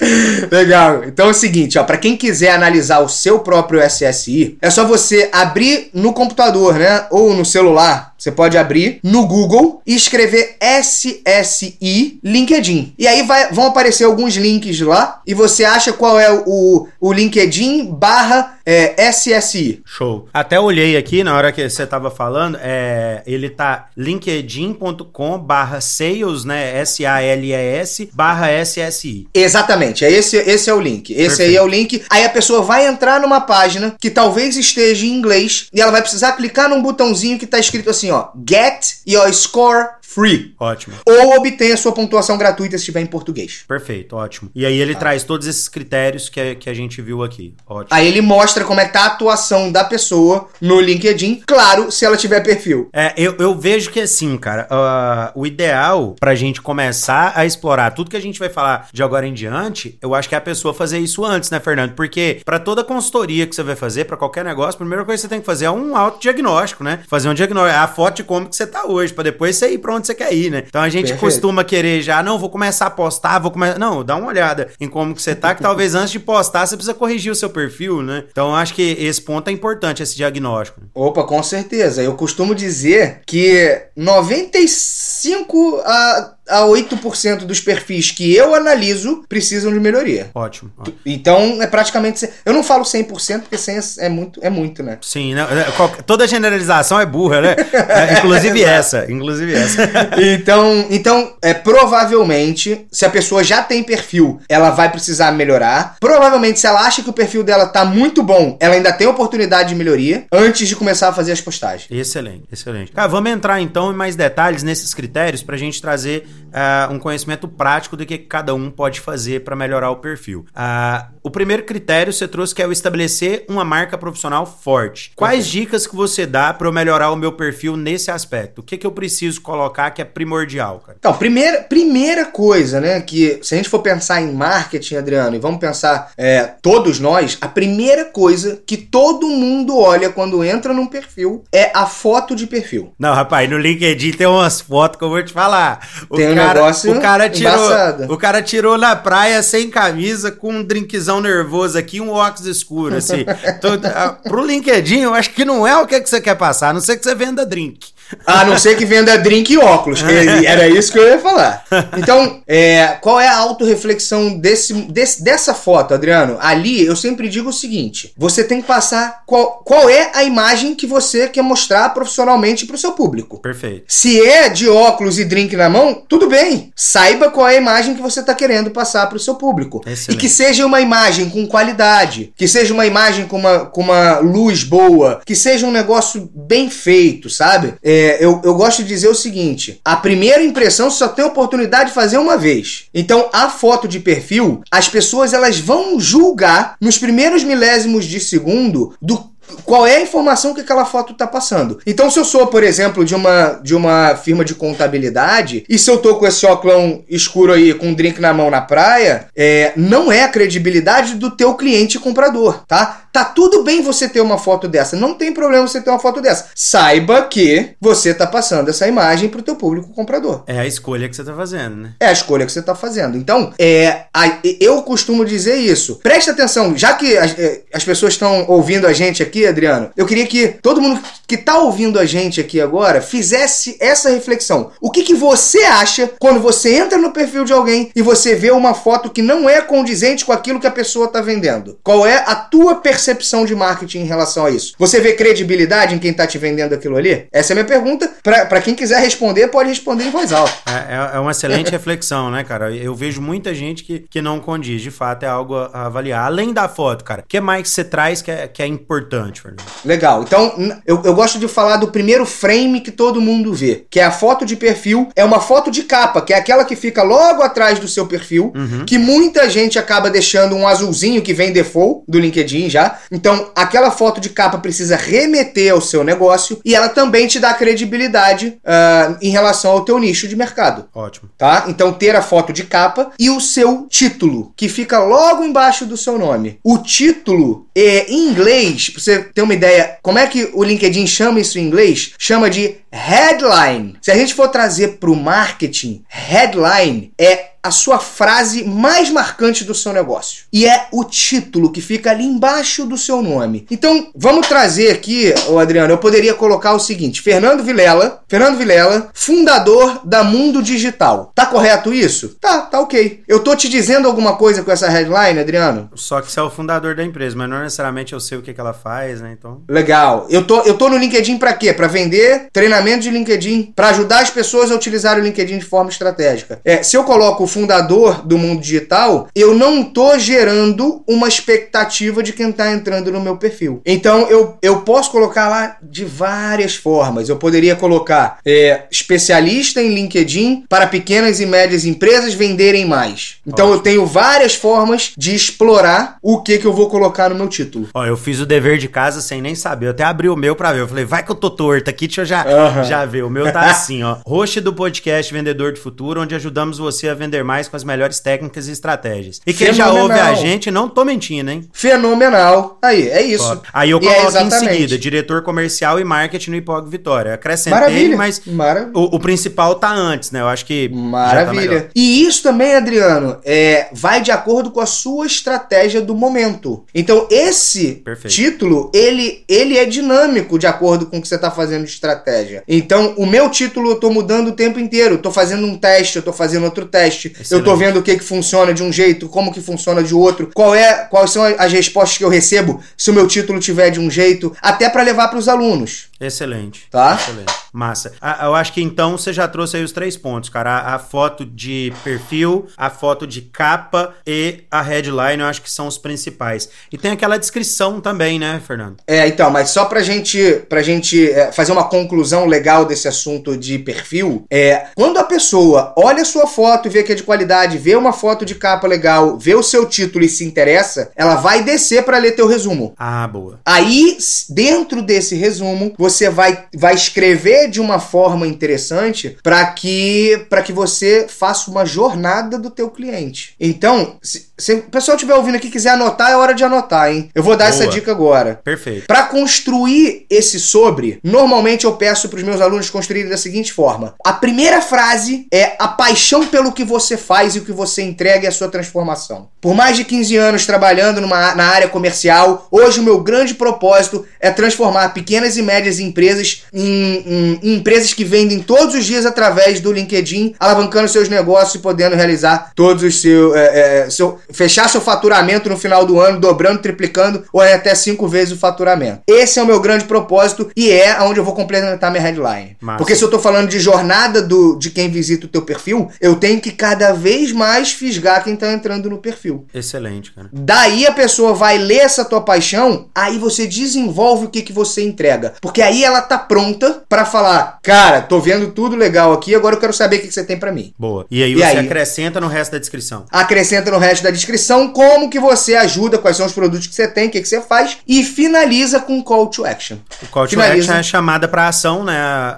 *laughs* Legal. Então é o seguinte, ó, para quem quiser analisar o seu próprio SSI, é só você abrir no computador, né, ou no celular. Você pode abrir no Google e escrever SSI LinkedIn. E aí vai, vão aparecer alguns links lá e você acha qual é o, o LinkedIn barra é, SSI. Show. Até olhei aqui na hora que você tava falando, é, ele tá linkedin.com barra sales, né? S-A-L-E-S barra SSI. Exatamente, é esse, esse é o link. Esse Perfeito. aí é o link. Aí a pessoa vai entrar numa página que talvez esteja em inglês e ela vai precisar clicar num botãozinho que tá escrito assim, ó, Get Your Score free. Ótimo. Ou obtenha sua pontuação gratuita se estiver em português. Perfeito, ótimo. E aí ele tá. traz todos esses critérios que, que a gente viu aqui. Ótimo. Aí ele mostra como é que tá a atuação da pessoa no LinkedIn, claro, se ela tiver perfil. É, eu, eu vejo que assim, cara, uh, o ideal pra gente começar a explorar tudo que a gente vai falar de agora em diante, eu acho que é a pessoa fazer isso antes, né, Fernando? Porque para toda consultoria que você vai fazer, para qualquer negócio, a primeira coisa que você tem que fazer é um autodiagnóstico, né? Fazer um diagnóstico, de como que você tá hoje, para depois você ir pra onde você quer ir, né? Então a gente Perfeito. costuma querer já, não, vou começar a postar, vou começar. Não, dá uma olhada em como que você tá, que talvez antes de postar você precisa corrigir o seu perfil, né? Então acho que esse ponto é importante, esse diagnóstico. Opa, com certeza. Eu costumo dizer que 95 a a 8% dos perfis que eu analiso precisam de melhoria. Ótimo. Então é praticamente. Eu não falo 100% porque 100 é, é muito, é muito, né? Sim, não, é, toda generalização é burra, né? *laughs* É, inclusive essa. Inclusive essa. *laughs* então, então é, provavelmente, se a pessoa já tem perfil, ela vai precisar melhorar. Provavelmente, se ela acha que o perfil dela tá muito bom, ela ainda tem oportunidade de melhoria antes de começar a fazer as postagens. Excelente, excelente. Cara, vamos entrar então em mais detalhes nesses critérios pra gente trazer uh, um conhecimento prático do que cada um pode fazer para melhorar o perfil. Uh, o primeiro critério você trouxe que é o estabelecer uma marca profissional forte. Quais okay. dicas que você dá para eu melhorar o meu perfil nesse aspecto? O que, que eu preciso colocar que é primordial, cara? Então, primeira, primeira coisa, né, que se a gente for pensar em marketing, Adriano, e vamos pensar é, todos nós, a primeira coisa que todo mundo olha quando entra num perfil é a foto de perfil. Não, rapaz, no LinkedIn tem umas fotos que eu vou te falar. O tem um cara, negócio o cara tirou, embaçado. O cara tirou na praia sem camisa, com um drinkzão nervoso aqui um óculos escuro, assim. *laughs* Uh, pro LinkedIn, eu acho que não é o que, é que você quer passar, a não ser que você venda drink. A não ser que venda drink e óculos. Era isso que eu ia falar. Então, é, qual é a autorreflexão desse, desse, dessa foto, Adriano? Ali eu sempre digo o seguinte: você tem que passar qual, qual é a imagem que você quer mostrar profissionalmente para o seu público. Perfeito. Se é de óculos e drink na mão, tudo bem. Saiba qual é a imagem que você está querendo passar para o seu público. Excelente. E que seja uma imagem com qualidade, que seja uma imagem com uma, com uma luz boa, que seja um negócio bem feito, sabe? É, é, eu, eu gosto de dizer o seguinte: a primeira impressão só tem oportunidade de fazer uma vez. Então, a foto de perfil, as pessoas elas vão julgar nos primeiros milésimos de segundo do qual é a informação que aquela foto está passando. Então, se eu sou, por exemplo, de uma, de uma firma de contabilidade, e se eu tô com esse óculos escuro aí, com um drink na mão na praia, é, não é a credibilidade do teu cliente comprador, tá? Tá tudo bem você ter uma foto dessa, não tem problema você ter uma foto dessa. Saiba que você tá passando essa imagem pro teu público comprador. É a escolha que você tá fazendo, né? É a escolha que você tá fazendo. Então, é, a, eu costumo dizer isso. Presta atenção, já que as, é, as pessoas estão ouvindo a gente aqui, Adriano, eu queria que todo mundo que tá ouvindo a gente aqui agora fizesse essa reflexão. O que, que você acha quando você entra no perfil de alguém e você vê uma foto que não é condizente com aquilo que a pessoa tá vendendo? Qual é a tua percepção de marketing em relação a isso? Você vê credibilidade em quem tá te vendendo aquilo ali? Essa é a minha pergunta. Para quem quiser responder, pode responder em voz alta. É, é, é uma excelente *laughs* reflexão, né, cara? Eu vejo muita gente que, que não condiz. De fato, é algo a avaliar. Além da foto, cara, o que mais você traz que é, que é importante, Fernando? Legal. Então, eu, eu gosto de falar do primeiro frame que todo mundo vê, que é a foto de perfil. É uma foto de capa, que é aquela que fica logo atrás do seu perfil, uhum. que muita gente acaba deixando um azulzinho que vem default do LinkedIn já. Então, aquela foto de capa precisa remeter ao seu negócio e ela também te dá credibilidade uh, em relação ao teu nicho de mercado. Ótimo. Tá? Então, ter a foto de capa e o seu título, que fica logo embaixo do seu nome. O título, é, em inglês, pra você ter uma ideia, como é que o LinkedIn chama isso em inglês? Chama de headline. Se a gente for trazer para o marketing, headline é a sua frase mais marcante do seu negócio. E é o título que fica ali embaixo do seu nome. Então, vamos trazer aqui, o Adriano, eu poderia colocar o seguinte: Fernando Vilela, Fernando Vilela, fundador da Mundo Digital. Tá correto isso? Tá, tá ok. Eu tô te dizendo alguma coisa com essa headline, Adriano? Só que você é o fundador da empresa, mas não necessariamente eu sei o que, que ela faz, né? Então. Legal. Eu tô, eu tô no LinkedIn para quê? Para vender treinamento de LinkedIn, para ajudar as pessoas a utilizar o LinkedIn de forma estratégica. É, se eu coloco fundador do mundo digital, eu não tô gerando uma expectativa de quem tá entrando no meu perfil. Então eu, eu posso colocar lá de várias formas. Eu poderia colocar é, especialista em LinkedIn para pequenas e médias empresas venderem mais. Então Ótimo. eu tenho várias formas de explorar o que que eu vou colocar no meu título. Ó, eu fiz o dever de casa sem nem saber. Eu até abri o meu para ver. Eu falei, vai que eu tô torto aqui, deixa eu já, uhum. já ver. O meu tá assim, ó. Host do podcast Vendedor do Futuro, onde ajudamos você a vender mais com as melhores técnicas e estratégias. E quem Fenomenal. já ouve a gente, não tô mentindo, hein? Fenomenal. Aí, é isso. Top. Aí eu é coloco é em seguida, diretor comercial e marketing no Ipog Vitória. Acrescentei, Maravilha. mas Maravilha. O, o, principal tá antes, né? Eu acho que. Tá Maravilha. Tá e isso também, Adriano, é, vai de acordo com a sua estratégia do momento. Então, esse Perfeito. título, ele, ele é dinâmico de acordo com o que você tá fazendo de estratégia. Então, o meu título eu tô mudando o tempo inteiro. Eu tô fazendo um teste, eu tô fazendo outro teste. Excelente. Eu tô vendo o que que funciona de um jeito, como que funciona de outro, qual é, quais são as respostas que eu recebo se o meu título tiver de um jeito, até para levar para os alunos. Excelente. Tá? Excelente. Massa. eu acho que então você já trouxe aí os três pontos, cara. A, a, foto de perfil, a foto de capa e a headline, eu acho que são os principais. E tem aquela descrição também, né, Fernando? É, então, mas só pra gente, pra gente é, fazer uma conclusão legal desse assunto de perfil, é quando a pessoa olha a sua foto e vê que é de qualidade, vê uma foto de capa legal, vê o seu título e se interessa, ela vai descer para ler teu resumo. Ah, boa. Aí, dentro desse resumo, você vai, vai escrever de uma forma interessante para que para que você faça uma jornada do teu cliente. Então, se, se o pessoal estiver ouvindo aqui e quiser anotar, é hora de anotar, hein? Eu vou dar Boa. essa dica agora. Perfeito. Para construir esse sobre, normalmente eu peço para os meus alunos construírem da seguinte forma: a primeira frase é a paixão pelo que você faz e o que você entrega e a sua transformação. Por mais de 15 anos trabalhando numa, na área comercial, hoje o meu grande propósito é transformar pequenas e médias empresas em, em, em empresas que vendem todos os dias através do LinkedIn, alavancando seus negócios e podendo realizar todos os seus. É, é, seu, fechar seu faturamento no final do ano, dobrando, triplicando ou é até cinco vezes o faturamento. Esse é o meu grande propósito e é onde eu vou complementar minha headline. Massa. Porque se eu tô falando de jornada do, de quem visita o teu perfil, eu tenho que cada vez mais fisgar quem tá entrando no perfil. Excelente, cara. Daí a pessoa vai ler essa tua paixão, aí você desenvolve o que, que você entrega. Porque aí ela tá pronta para falar, cara, tô vendo tudo legal aqui, agora eu quero saber o que, que você tem para mim. Boa. E aí E você aí? acrescenta no resto da descrição. Acrescenta no resto da descrição como que você ajuda, quais são os produtos que você tem, o que, que você faz e finaliza com call to action. O call to Finaliza. action é a chamada para ação, né?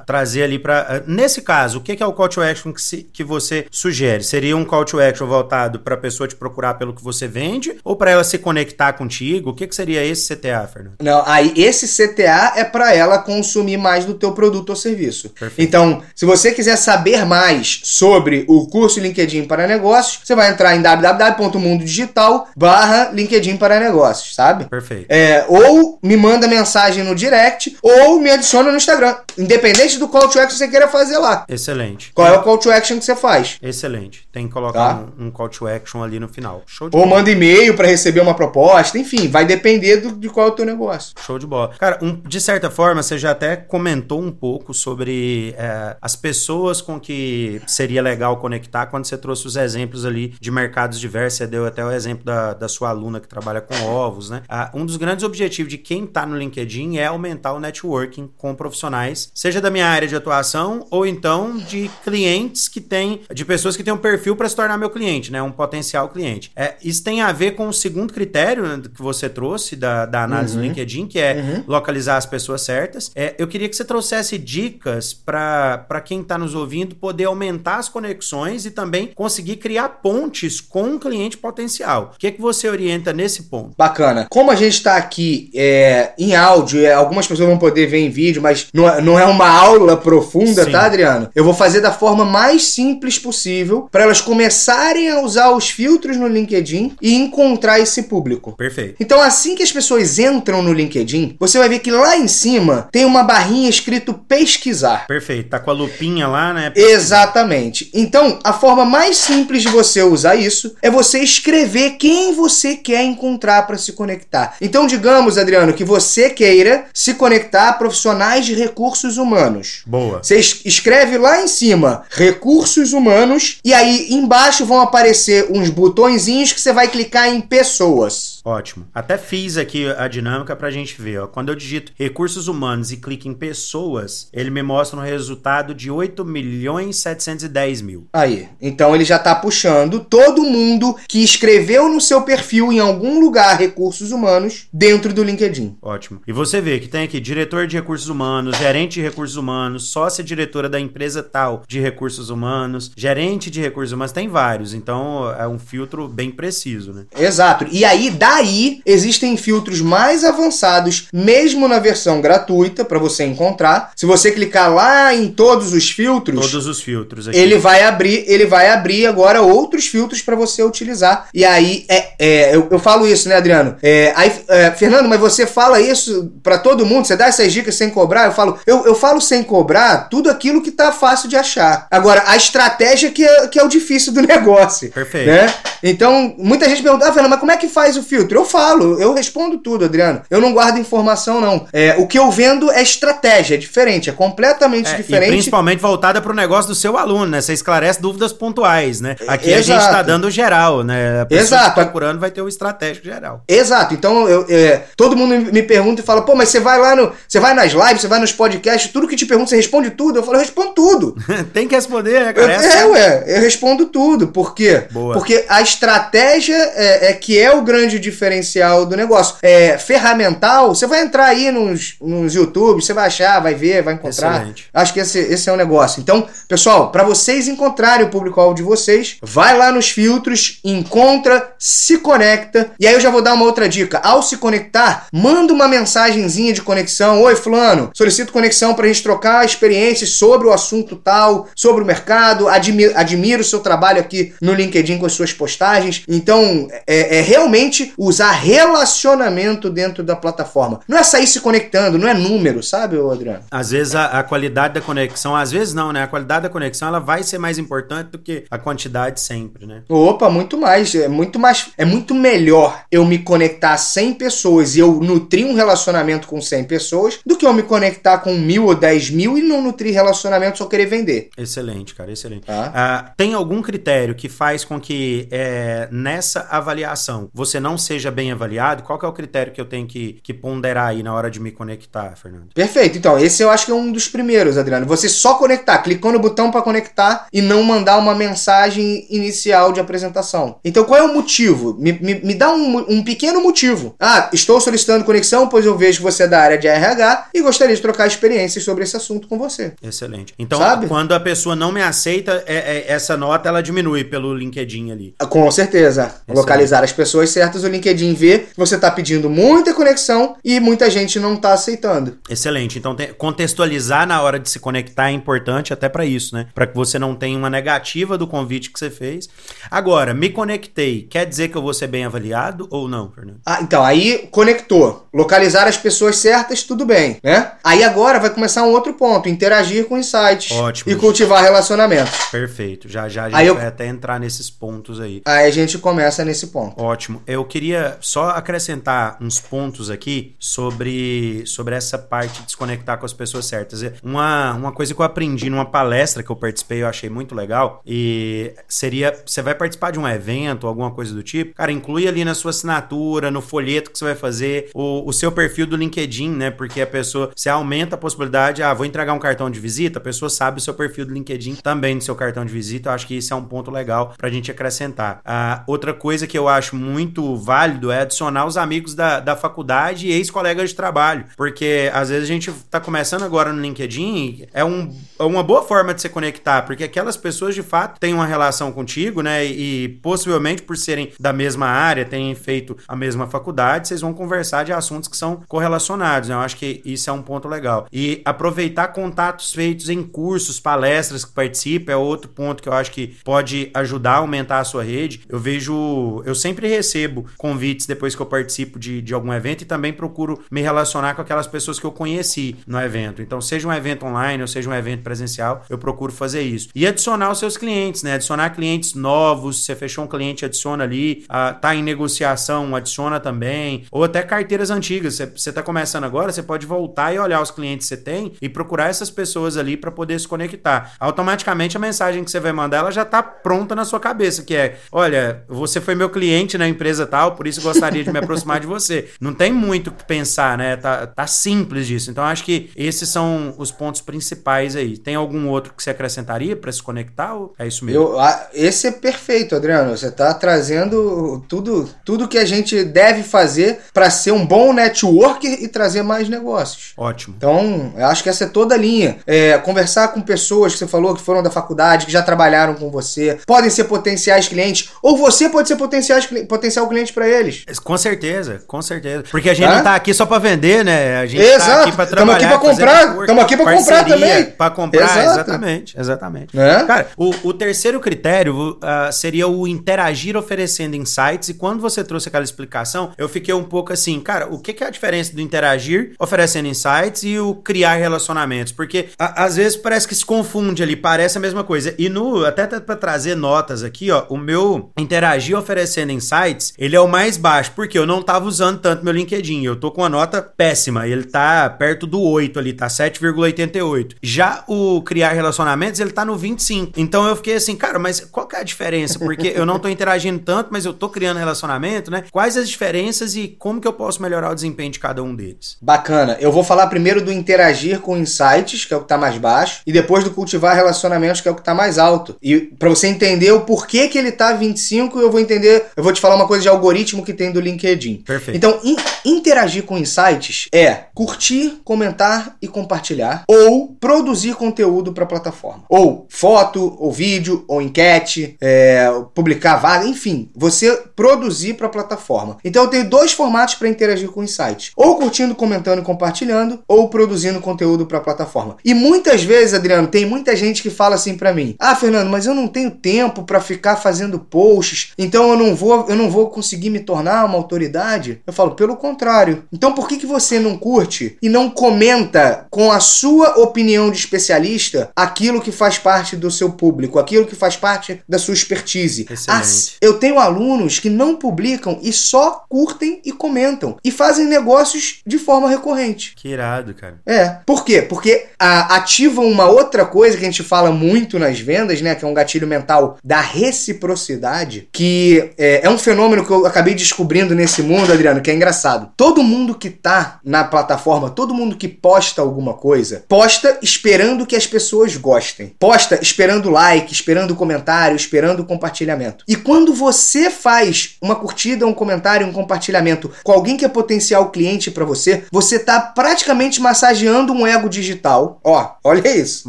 Trazer ali para. Nesse caso, o que que é o call to action que, se- que você sugere? Seria um call to action voltado para a pessoa te procurar pelo que você vende ou para ela se conectar contigo? O que que seria esse CTA, Fernando? Não, aí esse CTA é para ela consumir mais do teu produto ou serviço. Perfeito. Então, se você quiser saber mais sobre o curso LinkedIn para negócios, você vai entrar em www.mundodigital barra LinkedIn para negócios, sabe? Perfeito. É, ou me manda mensagem no direct, ou me adiciona no Instagram. Independente do call to action que você queira fazer lá. Excelente. Qual é o call to action que você faz? Excelente. Tem que colocar Tá. um, um call to action ali no final. Show de Ou bola. manda e-mail para receber uma proposta, enfim, vai depender do- de qual é o teu negócio. Show de bola. Cara, um- de certa forma, você já até comentou um pouco sobre é, as pessoas com que seria legal conectar quando você trouxe os exemplos ali de mercados diversos. Você deu até o exemplo da, da sua aluna que trabalha com ovos, né? Ah, um dos grandes objetivos de quem tá no LinkedIn é aumentar o networking com profissionais, seja da minha área de atuação ou então de clientes que têm, de pessoas que têm um perfil para se tornar meu cliente, né? Um potencial cliente. É, isso tem a ver com o segundo critério né, que você trouxe da, da análise do LinkedIn, que é localizar as pessoas certas. É, eu queria que você trouxesse dicas para quem está nos ouvindo poder aumentar as conexões e também conseguir criar pontes com um cliente potencial. O que, que você orienta nesse ponto? Bacana. Como a gente está aqui é, em áudio, é, algumas pessoas vão poder ver em vídeo, mas não, é- não é uma aula profunda, Sim. tá, Adriano? Eu vou fazer da forma mais simples possível para elas começarem a usar os filtros no LinkedIn e encontrar esse público. Perfeito. Então, assim que as pessoas entram no LinkedIn, você vai ver que lá em cima tem uma barrinha escrito pesquisar. Perfeito. Tá com a lupinha lá, né? Exatamente. Então, a forma mais simples de você usar isso é você escrever quem você quer encontrar para se conectar. Então, digamos, Adriano, que você queira se conectar a profissionais de recursos humanos. Boa. Você es- escreve lá em cima recursos humanos e aí embaixo vão aparecer uns botõezinhos que você vai clicar em pessoas. Ótimo. Até fiz aqui a dinâmica pra gente ver. Ó. Quando eu digito recursos humanos e clico em pessoas, ele me mostra um resultado de 8 milhões 710 mil. Aí, então ele já tá puxando todo mundo que escreveu no seu perfil em algum lugar recursos humanos dentro do LinkedIn. Ótimo. E você vê que tem aqui diretor de recursos humanos, gerente de recursos humanos, sócia diretora da empresa tal de recursos humanos, gerente de recursos humanos, tem vários. Então é um filtro bem preciso, né? Exato. E aí, daí, existem filtros mais avançados, mesmo na versão gratuita, para você encontrar. Se você clicar lá em todos os filtros, Todos os filtros aqui. ele vai abrir, ele vai abrir agora outros filtros para você utilizar. E aí, é, é, eu, eu falo isso, né, Adriano? É, aí, é, Fernando, mas você fala isso para todo mundo? Você dá essas dicas sem cobrar? Eu falo, eu, eu falo sem cobrar tudo aquilo que tá fácil de achar. Agora, a estratégia que é, que é o difícil do *laughs* negócio. Perfeito. Né? Então, muita gente pergunta, ah, Fernando, mas como é que faz o filtro? Eu falo, eu respondo tudo, Adriano. Eu não guardo informação, não. É, o que eu vendo é estratégia, é diferente, é completamente É, diferente. principalmente voltada para o negócio do seu aluno, né? Você esclarece dúvidas pontuais, né? Aqui a Exato. gente tá dando geral, né? A pessoa Exato. que tá procurando vai ter o estratégico geral. Exato. Então, eu, é, todo mundo me- pergunta e fala, pô, mas você vai lá no. Você vai nas lives, você vai nos podcasts, tudo que te pergunta, você responde tudo. Eu falo, eu respondo tudo. *laughs* Tem que responder, né, Eu, cara? Essa é, ué, eu respondo tudo. Por quê? Boa. Porque a estratégia é, é que é o grande diferencial do negócio. É, ferramental, você vai entrar aí nos, nos YouTube, você vai achar, vai ver, vai encontrar. Excelente. Acho que esse, esse é o negócio. Então, pessoal, para vocês encontrarem o público-alvo de vocês, vai lá nos filtros, encontra, se conecta. E aí eu já vou dar uma outra dica. Ao se conectar, manda uma mensagenzinha de conexão. Oi, fulano, solicito conexão pra gente trocar experiências sobre o assunto tal, sobre o mercado. Admiro, admiro o seu trabalho aqui no LinkedIn com as suas postagens. Então, é, é realmente usar relacionamento dentro da plataforma. Não é sair se conectando, não é número, sabe, Adriano? Às vezes a, a qualidade da conexão, às vezes não, né? A qualidade da conexão ela vai ser mais importante do que a quantidade sempre, né? Opa, muito mais. É muito mais. É muito melhor eu me conectar a 100 pessoas e eu nutrir um relacionamento com 100 pessoas do que eu me conectar com mil ou 10 mil e não nutrir relacionamento só querer vender. Excelente, cara, excelente. Tá? Ah, tem algum critério que faz com que é, nessa avaliação você não seja bem avaliado, qual que é o critério que eu tenho que, que ponderar aí na hora de me conectar, Fernando? Perfeito. Então, esse eu acho que é um dos primeiros, Adriano. Você só conectar, clicou no botão para conectar e não mandar uma mensagem inicial de apresentação. Então, qual é o motivo? Me, me, me dá um, um pequeno motivo. Ah, estou solicitando conexão, pois eu vejo que você é da área de RH e gostaria de trocar experiências sobre esse assunto com você. Excelente. Então, Sabe? quando a pessoa não me aceita, é, é, essa nota ela diminui pelo LinkedIn ali. Com certeza. Excelente. Localizar as pessoas certas, o LinkedIn vê que você está pedindo muita conexão e muita gente não está aceitando. Excelente. Então, contextualizar na hora de se conectar é importante até para isso, né? Para que você não tenha uma negativa do convite que você fez. Agora, me conectei, quer dizer que eu vou ser bem avaliado ou não, Fernando? Ah, então, aí conectou. Localizar as pessoas certas, tudo bem, né? Aí agora vai começar um outro ponto, interagir com insights. Ótimo. E cultivar relacionamentos. Perfeito. Já já a gente eu... vai até entrar nesses pontos aí. Aí a gente começa nesse ponto. Ótimo. Eu queria só acrescentar uns pontos aqui sobre, sobre essa parte de se conectar com as pessoas certas. Uma, uma coisa que eu aprendi numa palestra que eu participei, eu achei muito legal, e seria, você vai participar de um evento, alguma coisa do tipo, cara, inclui ali na sua assinatura, no folheto que você vai fazer, o, o seu perfil do LinkedIn, né? Porque a pessoa, você aumenta a possibilidade, ah, vou entregar um cartão de visita, a pessoa sabe o seu perfil do LinkedIn também no seu cartão de visita, eu acho que isso é um ponto legal pra gente acrescentar. Ah, outra coisa que eu acho muito válido é adicionar os amigos da, da faculdade e ex-colegas de trabalho, porque às vezes a gente tá começando agora no LinkedIn, é, um, é uma boa forma de se conectar, porque aquelas pessoas de fato têm uma relação contigo, né? E, possivelmente por serem da mesma área, têm feito a mesma faculdade, vocês vão conversar de assuntos que são correlacionados. Né? Eu acho que isso é um ponto legal. E aproveitar contatos feitos em cursos, palestras que participa é outro ponto que eu acho que pode ajudar a aumentar a sua rede. Eu vejo, eu sempre recebo convites depois que eu participo de, de algum evento e também procuro me relacionar com aquelas pessoas que eu conheci no evento. Então, seja um evento online ou seja um evento presencial, eu procuro fazer isso. E adicionar os seus clientes, né? Adicionar clientes novos. Você fechou um cliente, adiciona ali. Ah, tá em negociação, adiciona também. Ou até carteiras antigas. Você está começando agora, você pode voltar e olhar os clientes que você tem e procurar essas pessoas ali para poder se conectar. Automaticamente a mensagem que você vai mandar ela já está pronta na sua cabeça, que é: olha, você foi meu cliente na empresa tal, por isso gostaria de me aproximar de você. Não tem muito o que pensar, né? Tá, tá simples disso. Então acho que esses são os pontos principais aí. Tem algum outro que você acrescentaria para se conectar? Ou é isso mesmo? Eu, esse é perfeito, Adriano. Você está trazendo tudo, tudo que a gente deve fazer para ser um bom networker e trazer mais negócios. Ótimo. Então, eu acho que essa é toda a linha. É, conversar com pessoas que você falou que foram da faculdade, que já trabalharam com você, podem ser potenciais clientes, ou você pode ser potenciais, potencial cliente para eles. Com certeza, com certeza. Porque a gente não tá aqui só para vender, né? A gente Exato. tá aqui para trabalhar. Estamos aqui para comprar. Estamos aqui para comprar também. Para comprar, Exato. exatamente. Exatamente. É? Cara, o, o, terceiro critério uh, seria o interagir oferecendo insights. E quando você trouxe aquela explicação, eu fiquei um pouco assim, cara, o que, que é a diferença do interagir oferecendo insights e o criar relacionamentos? Porque a, às vezes parece que se confunde ali, parece a mesma coisa. E no, até para trazer notas aqui, ó, o meu interagir oferecendo insights, ele é o mais baixo, porque eu não tava usando tanto meu LinkedIn. Eu tô com uma nota péssima, ele tá perto do 8 ali, tá 7,88. Já o criar relacionamentos, ele tá no 25. Então eu fiquei assim, cara, mas qual que é a diferença? Porque eu não tô interagindo tanto, mas eu tô criando relacionamento, né? Quais as diferenças e como que eu posso melhorar o desempenho de cada um deles? Bacana. Eu vou falar primeiro do interagir com insights, que é o que tá mais baixo, e depois do cultivar relacionamentos, que é o que tá mais alto. E para você entender o porquê que ele tá 25, eu vou entender, eu vou te falar uma coisa de algoritmo que tem do LinkedIn. Perfeito. Então, in, interagir com insights é curtir, comentar e compartilhar ou produzir conteúdo para a plataforma. Ou foto, ou vídeo, ou enquete, é, publicar vaga, enfim, você produzir para a plataforma. Então eu tenho dois formatos para interagir com insights: ou curtindo, comentando e compartilhando, ou produzindo conteúdo para a plataforma. E muitas vezes, Adriano, tem muita gente que fala assim para mim: "Ah, Fernando, mas eu não tenho tempo para ficar fazendo posts, então eu não vou, eu não vou conseguir me tornar uma autoridade". Eu falo: "Pelo contrário. Então por que que você não curte e não comenta com a sua opinião de especialista aquilo que faz parte do seu público, aquilo que faz parte da sua expertise?" Excelente. eu tenho alunos que não publicam e só curtem e comentam e fazem negócios de forma recorrente. Que irado, cara. É. Por quê? Porque a, ativam uma outra coisa que a gente fala muito nas vendas, né? Que é um gatilho mental da reciprocidade, que é, é um fenômeno que eu acabei acabei descobrindo nesse mundo, Adriano, que é engraçado. Todo mundo que tá na plataforma, todo mundo que posta alguma coisa, posta esperando que as pessoas gostem. Posta esperando like, esperando comentário, esperando compartilhamento. E quando você faz uma curtida, um comentário, um compartilhamento com alguém que é potencial cliente para você, você tá praticamente massageando um ego digital. Ó, olha isso.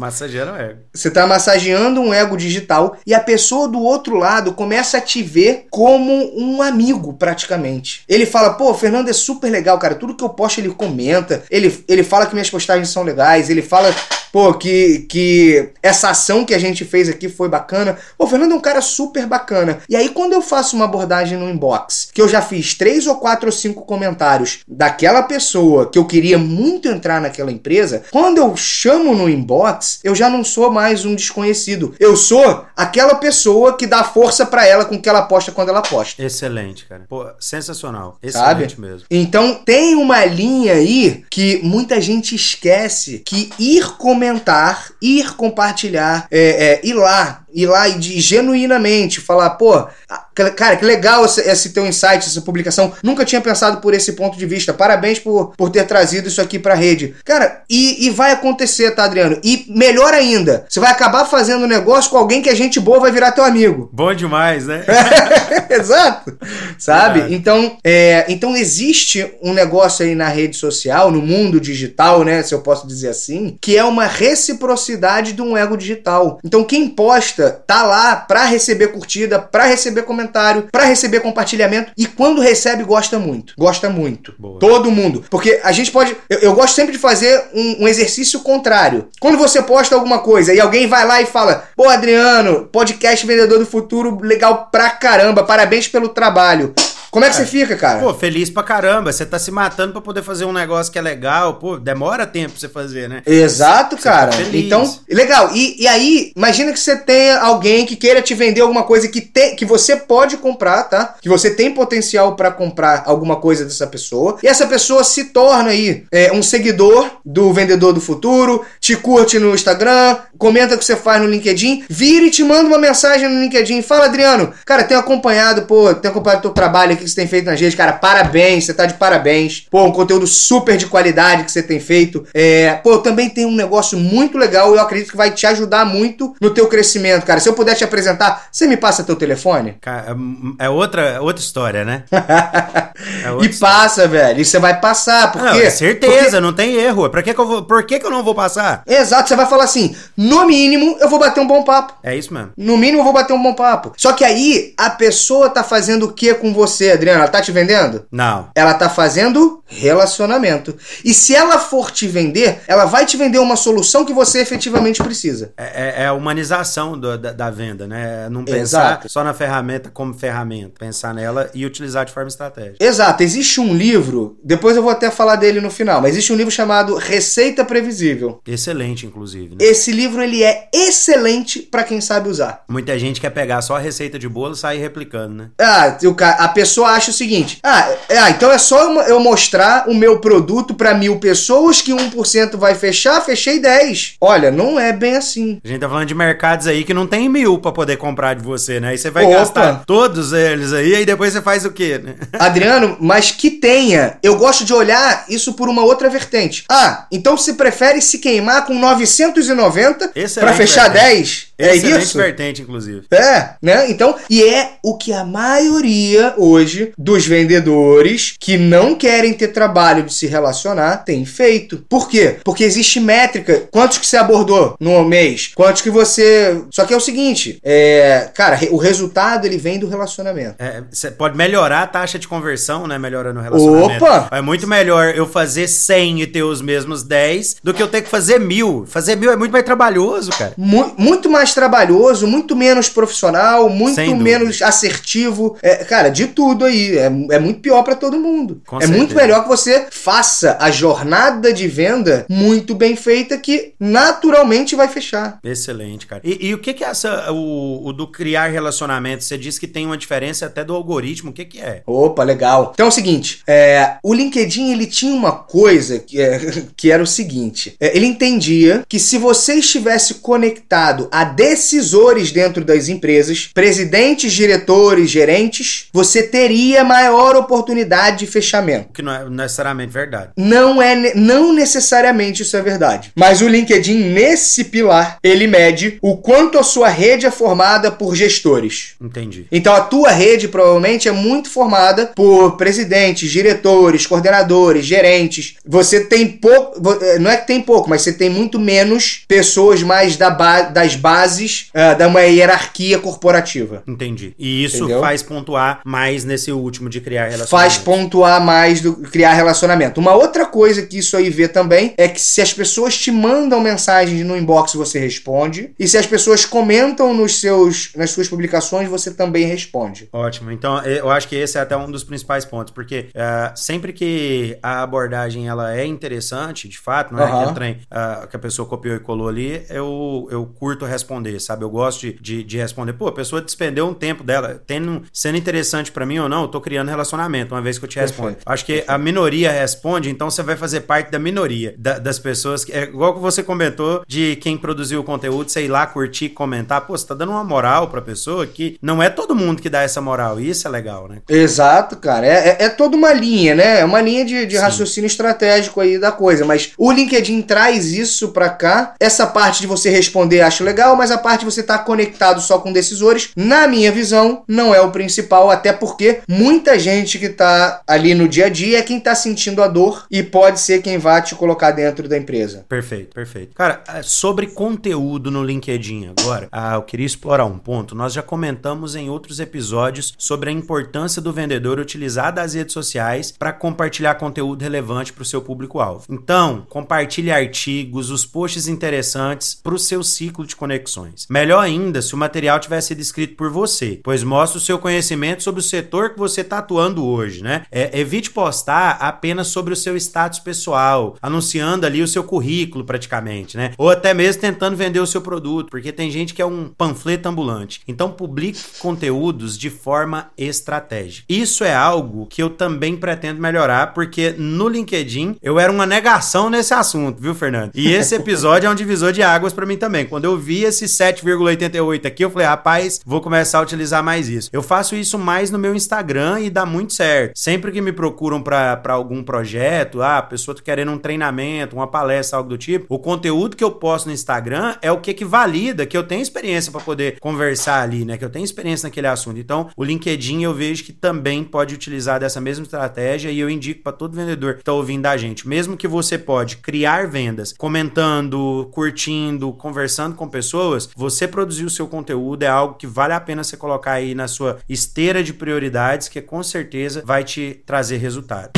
Massageando o ego. Você tá massageando um ego digital e a pessoa do outro lado começa a te ver como um amigo, praticamente. Ele fala, pô, o Fernando é super legal, cara. Tudo que eu posto ele comenta. Ele, ele fala que minhas postagens são legais. Ele fala pô, que, que essa ação que a gente fez aqui foi bacana. Pô, o Fernando é um cara super bacana. E aí, quando eu faço uma abordagem no inbox, que eu já fiz três ou quatro ou cinco comentários daquela pessoa que eu queria muito entrar naquela empresa, quando eu chamo no inbox, eu já não sou mais um desconhecido. Eu sou aquela pessoa que dá força para ela com o que ela posta quando ela posta. Excelente, cara. Pô, sensacional. Excelente Sabe? mesmo. Então, tem uma linha aí que muita gente esquece que ir comentar comentar, ir compartilhar, é, é, ir lá, ir lá e de, genuinamente falar, pô, Cara, que legal esse, esse teu insight, essa publicação. Nunca tinha pensado por esse ponto de vista. Parabéns por, por ter trazido isso aqui pra rede. Cara, e, e vai acontecer, tá, Adriano? E melhor ainda, você vai acabar fazendo um negócio com alguém que é gente boa, vai virar teu amigo. Bom demais, né? *laughs* Exato. Sabe? Então, é, então existe um negócio aí na rede social, no mundo digital, né? Se eu posso dizer assim, que é uma reciprocidade de um ego digital. Então, quem posta tá lá pra receber curtida, pra receber comentário comentário, para receber compartilhamento e quando recebe gosta muito. Gosta muito. Boa. Todo mundo. Porque a gente pode. Eu, eu gosto sempre de fazer um, um, exercício contrário. Quando você posta alguma coisa e alguém vai lá e fala: Pô, Adriano, podcast Vendedor do Futuro, legal pra caramba, parabéns pelo trabalho. Como é que você fica, cara? Pô, feliz pra caramba. Você tá se matando pra poder fazer um negócio que é legal. Pô, demora tempo pra você fazer, né? Exato, você, cara. Você então, legal. E, e aí, imagina que você tenha alguém que queira te vender alguma coisa que, te, que você pode comprar, tá? Que você tem potencial para comprar alguma coisa dessa pessoa. E essa pessoa se torna aí é, um seguidor do Vendedor do Futuro, te curte no Instagram, comenta o que você faz no LinkedIn, vira e te manda uma mensagem no LinkedIn. Fala, Adriano, cara, tenho acompanhado, pô, tenho acompanhado o teu trabalho aqui que você tem feito nas redes, cara, parabéns, você tá de parabéns. Pô, um conteúdo super de qualidade que você tem feito. É, pô, também tem um negócio muito legal, eu acredito que vai te ajudar muito no teu crescimento, cara. Se eu puder te apresentar, você me passa teu telefone? *laughs* Cara, é outra, outra história, né? *laughs* É outra e história. passa, velho. E você vai passar, porque... Não, é certeza, porque... não tem erro. Por que, que eu vou... Por que, que eu não vou passar? Exato, você vai falar assim, no mínimo, eu vou bater um bom papo. É isso mesmo. No mínimo, eu vou bater um bom papo. Só que aí, a pessoa tá fazendo o que com você? Adriana? Ela tá te vendendo? Não. Ela tá fazendo relacionamento. E se ela for te vender, ela vai te vender uma solução que você efetivamente precisa. É, é, é a humanização do, da, da, venda, né? É não pensar Exato. só na ferramenta como ferramenta. Pensar nela e utilizar de forma estratégica. Exato. Existe um livro, depois eu vou até falar dele no final, mas existe um livro chamado Receita Previsível. Excelente, inclusive. Né? Esse livro, ele é excelente para quem sabe usar. Muita gente quer pegar só a receita de bolo e sair replicando, né? Ah, a pessoa acha o seguinte: ah, é, ah então é só eu mostrar o meu produto para mil pessoas que 1% vai fechar, fechei 10. Olha, não é bem assim. A gente tá falando de mercados aí que não tem mil para poder comprar de você, né? Aí você vai Opa. gastar todos eles aí, e depois você faz o quê, né? *laughs* Adriano, mas que tenha. Eu gosto de olhar isso por uma outra vertente. Ah, então você prefere se queimar com 990 para fechar vertente. 10? É Excelente isso? vertente, inclusive. É, né? Então, e é o que a maioria hoje dos vendedores que não querem ter trabalho de se relacionar tem feito. Por quê? Porque existe métrica. Quantos que você abordou no mês? Quantos que você. Só que é o seguinte, é, cara, o resultado ele vem do relacionamento. É, você pode melhorar a taxa de conversão, né? Melhorando o relacionamento. Opa! É muito melhor eu fazer 100 e ter os mesmos 10 do que eu ter que fazer mil. Fazer mil é muito mais trabalhoso, cara. Mu muito mais trabalhoso, muito menos profissional, muito menos assertivo. É, cara, de tudo aí. É, é muito pior para todo mundo. Com é certeza. muito melhor que você faça a jornada de venda muito bem feita que naturalmente vai fechar. Excelente, cara. E, e o que, que é essa, o, o, do criar relacionamento? Você disse que tem uma diferença até do algoritmo. O que, que é? Opa, legal. Então é o seguinte: é, o LinkedIn ele tinha uma coisa que, é, *laughs* que era o seguinte: é, ele entendia que se você estivesse conectado a decisores dentro das empresas, presidentes, diretores, gerentes, você teria maior oportunidade de fechamento. Que não é necessariamente verdade. Não é, não necessariamente isso é verdade. Mas o LinkedIn nesse pilar, ele mede o quanto a sua rede é formada por gestores. Entendi. Então a tua rede provavelmente é muito formada por presidentes, diretores, coordenadores, gerentes. Você tem pouco, não é que tem pouco, mas você tem muito menos pessoas mais da ba das bases uh, da uma hierarquia corporativa. Entendi. E isso Entendeu? faz pontuar mais nesse último de criar relacionamento. Faz pontuar mais do criar relacionamento. Uma outra coisa que isso aí vê também é que se as pessoas te mandam mensagens no inbox, você responde. E se as pessoas comentam nos seus, nas suas publicações, você também responde. Ótimo. Então, eu acho que esse é até um dos principais pontos, porque uh, sempre que a abordagem ela é interessante, de fato, não é uhum. que, trem, uh, que a pessoa copiou e colou ali, eu, eu curto responder, sabe? Eu gosto de, de, de responder. Pô, a pessoa despendeu um tempo dela, tendo, sendo interessante para mim ou não, eu tô criando relacionamento, uma vez que eu te respondo. Acho que a minoria responde, então você vai fazer parte da minoria da, das pessoas. Que, é igual que você comentou de quem produziu o conteúdo, sei lá, curtir, comentar. Pô, você tá dando uma moral pra pessoa que não é todo mundo que dá essa moral. E isso é legal, né? Exato, cara. É, é, é toda uma linha, né? É uma linha de, de raciocínio estratégico aí da coisa. Mas o LinkedIn traz isso pra cá. Essa parte de você responder acho legal, mas a parte de você estar tá conectado só com decisores, na minha visão, não é o principal, até porque muita gente que tá ali no dia a dia é quem tá sentindo a dor e pode ser quem vai te colocar dentro da empresa. Perfeito, perfeito. Cara, é, sobre conteúdo no LinkedIn agora, ah, eu queria explorar um ponto. Nós já comentamos em outros episódios sobre a importância do vendedor utilizar as redes sociais para compartilhar conteúdo relevante para o seu público-alvo. Então, compartilhe artigos, os posts interessantes para o seu ciclo de Melhor ainda se o material tivesse sido escrito por você, pois mostra o seu conhecimento sobre o setor que você está atuando hoje, né? É, evite postar apenas sobre o seu status pessoal, anunciando ali o seu currículo praticamente, né? Ou até mesmo tentando vender o seu produto, porque tem gente que é um panfleto ambulante. Então publique conteúdos de forma estratégica. Isso é algo que eu também pretendo melhorar, porque no LinkedIn eu era uma negação nesse assunto, viu, Fernando? E esse episódio é um divisor de águas para mim também. Quando eu vi esse 7,88 aqui, eu falei, rapaz, vou começar a utilizar mais isso. Eu faço isso mais no meu Instagram e dá muito certo. Sempre que me procuram para algum projeto, ah, a pessoa tá querendo um treinamento, uma palestra, algo do tipo, o conteúdo que eu posto no Instagram é o que que valida que eu tenho experiência para poder conversar ali, né? Que eu tenho experiência naquele assunto. Então, o LinkedIn eu vejo que também pode utilizar dessa mesma estratégia e eu indico para todo vendedor que tá ouvindo da gente, mesmo que você pode criar vendas comentando, curtindo, conversando com pessoas, você produzir o seu conteúdo é algo que vale a pena você colocar aí na sua esteira de prioridades, que com certeza vai te trazer resultado.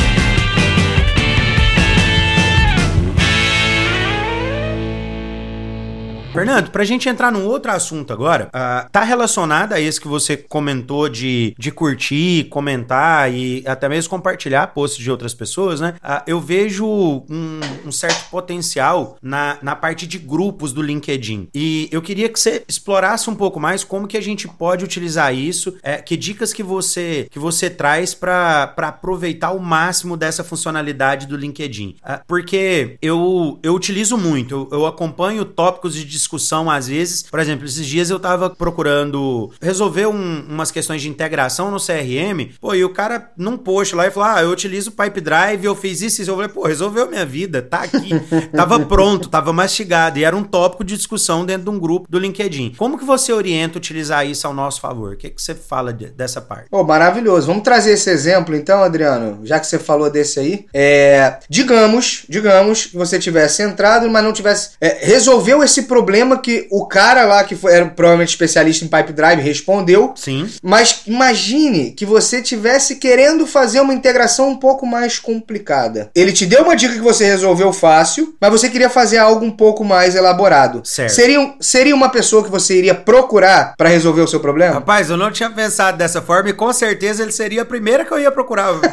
Fernando, pra gente entrar num outro assunto agora, uh, tá relacionado a esse que você comentou de, de curtir, comentar e até mesmo compartilhar posts de outras pessoas, né? Uh, eu vejo um, um, certo potencial na, na parte de grupos do LinkedIn. E eu queria que você explorasse um pouco mais como que a gente pode utilizar isso, é, que dicas que você, que você traz para aproveitar o máximo dessa funcionalidade do LinkedIn. Uh, porque eu, eu utilizo muito, eu, eu acompanho tópicos de discussão às vezes. Por exemplo, esses dias eu tava procurando resolver um, umas questões de integração no CRM, pô, e o cara num post lá e falou: Ah, eu utilizo o Pipe Drive, eu fiz isso e eu falei, pô, resolveu minha vida, tá aqui. *laughs* tava pronto, tava mastigado. E era um tópico de discussão dentro de um grupo do LinkedIn. Como que você orienta utilizar isso ao nosso favor? O que, que você fala de, dessa parte? Pô, maravilhoso. Vamos trazer esse exemplo então, Adriano, já que você falou desse aí. É, digamos, digamos que você tivesse entrado, mas não tivesse. É, resolveu esse problema problema que o cara lá, que foi, era provavelmente especialista em pipe drive, respondeu. Sim. Mas imagine que você tivesse querendo fazer uma integração um pouco mais complicada. Ele te deu uma dica que você resolveu fácil, mas você queria fazer algo um pouco mais elaborado. Certo. Seria, seria uma pessoa que você iria procurar para resolver o seu problema? Rapaz, eu não tinha pensado dessa forma e com certeza ele seria a primeira que eu ia procurar. *laughs*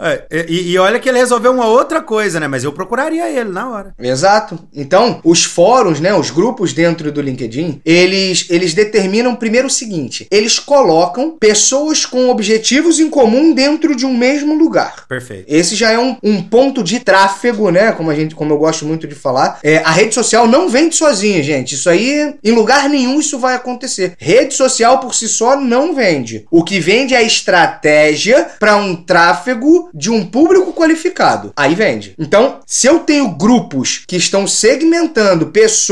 É, e, e olha que ele resolveu uma outra coisa, né? Mas eu procuraria ele na hora. Exato. Então, os fóruns, né? Os grupos dentro do LinkedIn, eles, eles determinam primeiro o seguinte: eles colocam pessoas com objetivos em comum dentro de um mesmo lugar. Perfeito. Esse já é um, um ponto de tráfego, né? Como a gente, como eu gosto muito de falar. É, a rede social não vende sozinha, gente. Isso aí, em lugar nenhum, isso vai acontecer. Rede social por si só não vende. O que vende é a estratégia para um tráfego de um público qualificado. Aí vende. Então, se eu tenho grupos que estão segmentando pessoas